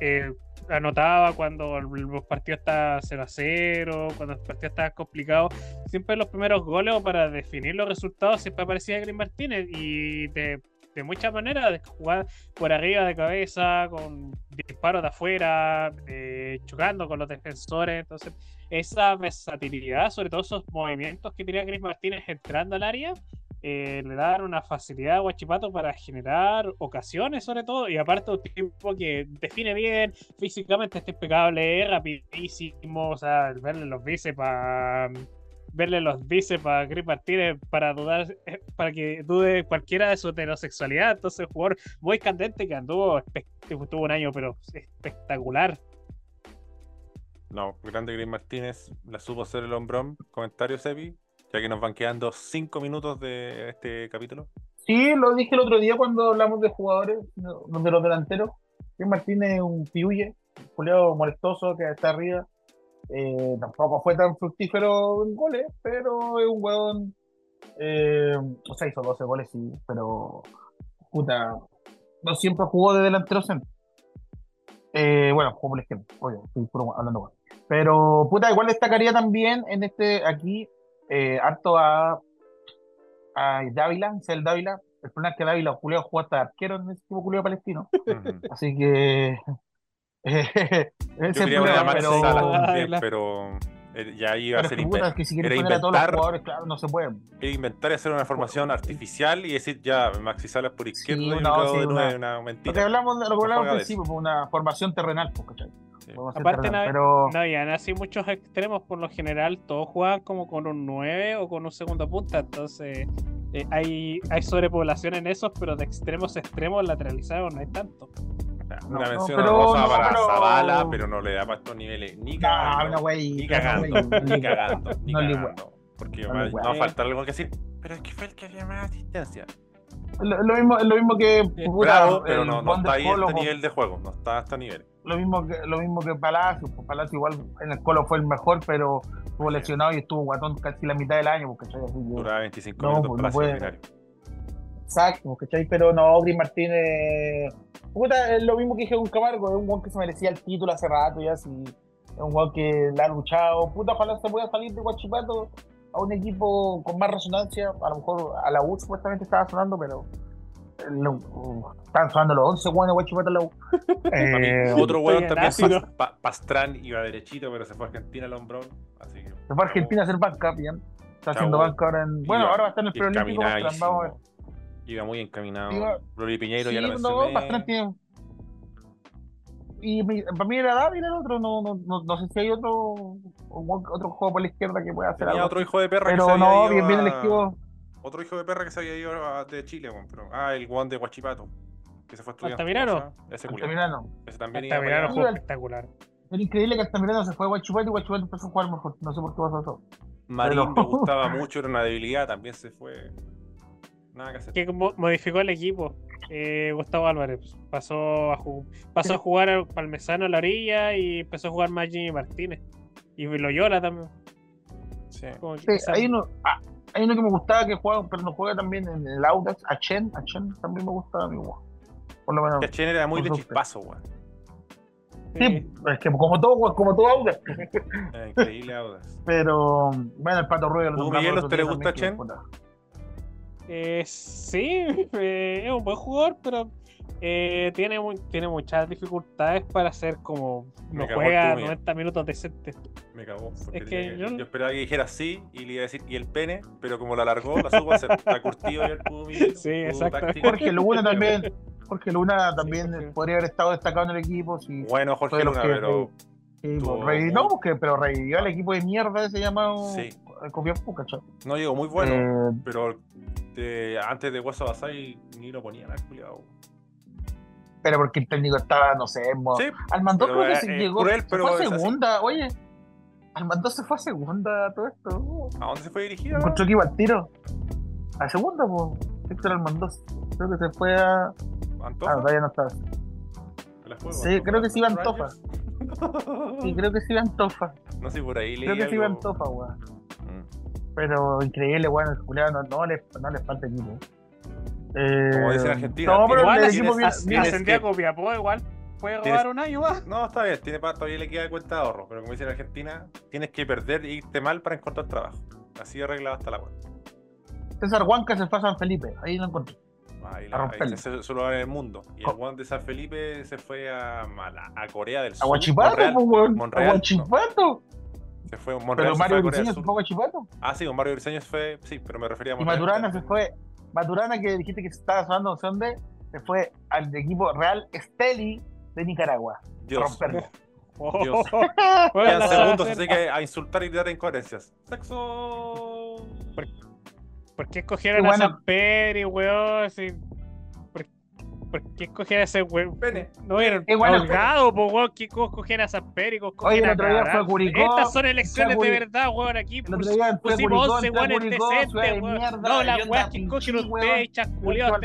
eh, anotaba cuando los partidos estaban 0 a 0, cuando el partido estaba complicado, siempre los primeros goles para definir los resultados siempre aparecía Chris Martínez y de, muchas maneras, de jugar por arriba de cabeza, con disparos de afuera, eh, chocando con los defensores, entonces esa versatilidad, sobre todo esos movimientos que tenía Chris Martínez entrando al área, eh, le dan una facilidad a Guachipato para generar ocasiones, sobre todo, y aparte un tipo que define bien, físicamente está impecable, rapidísimo, o sea, verle los bíceps a verle los bíceps a Chris Martínez para dudar, (laughs) para que dude cualquiera de su heterosexualidad. Entonces, jugador muy candente que anduvo, tuvo un año, pero espectacular. No, grande Chris Martínez, la supo hacer el hombrón. Comentario, Sebi ya que nos van quedando cinco minutos de este capítulo. Sí, lo dije el otro día cuando hablamos de jugadores, de los delanteros. Que Martínez es un piuye, un molestoso que está arriba. Eh, tampoco fue tan fructífero en goles, pero es un hueón. Eh, o sea, hizo 12 goles, sí, pero. Puta. No siempre jugó de delantero centro. Eh, bueno, jugó por la izquierda, oye, estoy hablando Pero, puta, igual destacaría también en este, aquí, eh, harto a, a Dávila, el Dávila. El problema es que Dávila, Julio, jugó hasta arquero en ese equipo Julio palestino. Así que. (laughs) ese problema, pero... También, pero ya iba a ser inventar. Que si era inventar, a todos los jugadores, claro, no se puede. Era inventar y hacer una formación artificial y decir ya, Maxi Salas por izquierda sí, y no, sí, una, una, mentira. Lo que hablamos, lo que hablamos al principio, fue una formación terrenal, pues, Aparte no, pero... no habían así muchos extremos, por lo general todos juegan como con un 9 o con un segundo punta, entonces eh, hay, hay sobrepoblación en esos, pero de extremos a extremos lateralizados no hay tanto. Una mención honrosa para Zavala, pero no le da para estos niveles ni cagando. ni cagando, ni cagando, ni cagando. Porque va, a faltar algo que decir. Pero es que fue el que había más asistencia. Lo, lo, mismo, lo mismo que. Bravo, pero no, no está ahí a este nivel de juego. No está a este nivel. Lo mismo que, lo mismo que Palacio. Pues Palacio igual en el Colo fue el mejor, pero estuvo lesionado y estuvo guatón casi la mitad del año. Porque, Duraba 25 no, minutos no puede, Exacto, ¿cachai? Pero no, Gris Martínez. Puta, es lo mismo que dije con Camargo, es un guan que se merecía el título hace rato ya, así. Es un guan que la ha luchado. Puta, ojalá se pueda salir de Guachipato a un equipo con más resonancia. A lo mejor a la U supuestamente estaba sonando, pero. Estaban sonando los 11 guanes de Guachipato en la U. (laughs) eh, otro weón también, Pastrán, iba derechito, pero se fue a Argentina al hombrón. Así que, se fue a Argentina a hacer backup, bien. Está haciendo banca ahora en. Bueno, ahora va a estar en el preolímpico. Vamos a ver. Iba muy encaminado. Iba... Piñeiro ya lo mencioné. No, bastante. Y para mí era David el otro, no, no, no, no, sé si hay otro otro juego por la izquierda que pueda hacer Tenía otro hijo de perra pero que se no, bien, bien elegido. Otro hijo de perra que se había ido de Chile, pero, ah, el guan de Guachipato, que se fue a estudiar. ¿Altamirano? Ese Altamirano. Ese también Altamirano fue espectacular. Era increíble que Altamirano se fue a Guachipato y Guachipato empezó a jugar mejor. No sé por qué pasó eso. Marín me gustaba (laughs) mucho, era una debilidad, también se fue. Nada que hacer. Que modificó el equipo. Eh, Gustavo Álvarez pasó a, pasó a jugar al Palmesano a la orilla y empezó a jugar más Jimmy Martínez. Y Loyola también. Sí. hay, uno, ah, hay uno que me gustaba que juega, pero no juega también en el Audax. A Chen, a Chen también me gustaba a mí, Por lo menos. Que Chen era muy de chispazo, weón. Sí, es que como todo, como todo Audax. (laughs) increíble Audax. Pero, bueno, el Pato Ruido. Miguel, ¿usted le gusta a Chen? Eh, sí, (laughs) eh, es un buen jugador, pero eh, tiene, tiene muchas dificultades para hacer como no juega 90 minutos decentes. Me cagó. Es que yo... esperaba que dijera sí y le iba a decir y el pene, pero como la alargó, la subo a hacer. Está curtido y el pudo (laughs) Sí, exacto. Jorge Luna (laughs) también. Jorge Luna también podría haber estado destacado en el equipo. Si bueno, Jorge Luna, pero. no, porque, pero revivió al equipo de mierda ese llamado sí. ¿cachai? No digo muy bueno, pero antes de Hueso Basay ni lo ponían al culiado. Pero porque el técnico estaba, no sé, sí, Almandó creo que se eh, llegó. Cruel, pero fue a segunda, oye. Almandó se fue a segunda todo esto. ¿A dónde se fue dirigido? Encontró que iba al tiro. A segunda, pues. Héctor Almandó. Creo que se fue a. ¿Antofa? Ah, todavía no está. Sí, creo que sí iba a Antofa. sí, creo que sí iba a Antofa. No sé, por ahí Creo que sí iba a Antofa, weón. Pero increíble, bueno, el Julián no, no, le, no le falta equipo. Eh, Como dice Argentina. No, pero igual, el equipo ascendía a Copiapó, igual. Puede robar un año más. No, está bien, tiene, todavía le queda cuenta de ahorro. Pero como dice Argentina, tienes que perder e irte mal para encontrar trabajo. Así arreglado hasta la cuenta. César Huanca se fue a San Felipe, ahí lo encontré. Ahí, la, ahí se solo en el mundo. Y el Juan de San Felipe se fue a, a, Corea del Sur. ¿A Huachipato? Monreal, ¿A Huachipato? Se fue Monreal. Pero Mario Briceño se fue a Chipato. Ah, sí, con Mario Briceño fue. Sí, pero me refería a Monreal. Y Maturana se fue. Maturana, que dijiste que se estaba sonando, no sé dónde, se fue al equipo Real Esteli de Nicaragua. Dios. Oh. Dios. (laughs) Quedan segundos, así que a insultar y dar incoherencias. Sexo. ¿Por, qué escogieron a San Peri, weón? ¿Por, ¿Por qué escoger a ese weón? No era Eh, holgado, po, weón. ¿Qué escoger a San Pedro? Oye, el otro día fue a Curicó. Estas son elecciones de verdad, weón. Aquí El otro día fue a pusimos Curicó, 11 entré a weones Curicó, ciudad decentes, de weón. mierda, No, weas andaba que escogen pinchín, ustedes, weón. chasculeados,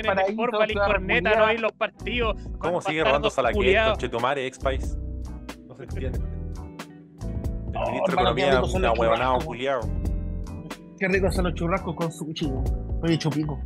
y ciudad corneta, no oír los partidos. ¿Cómo sigue la que culiados. Conchetumare, ex-país? No se entiende. El Oh, ministro de qué Economía, una churrascos, culiao. Qué ricos son los churrascos con sushi, weón. Oye, hecho pico.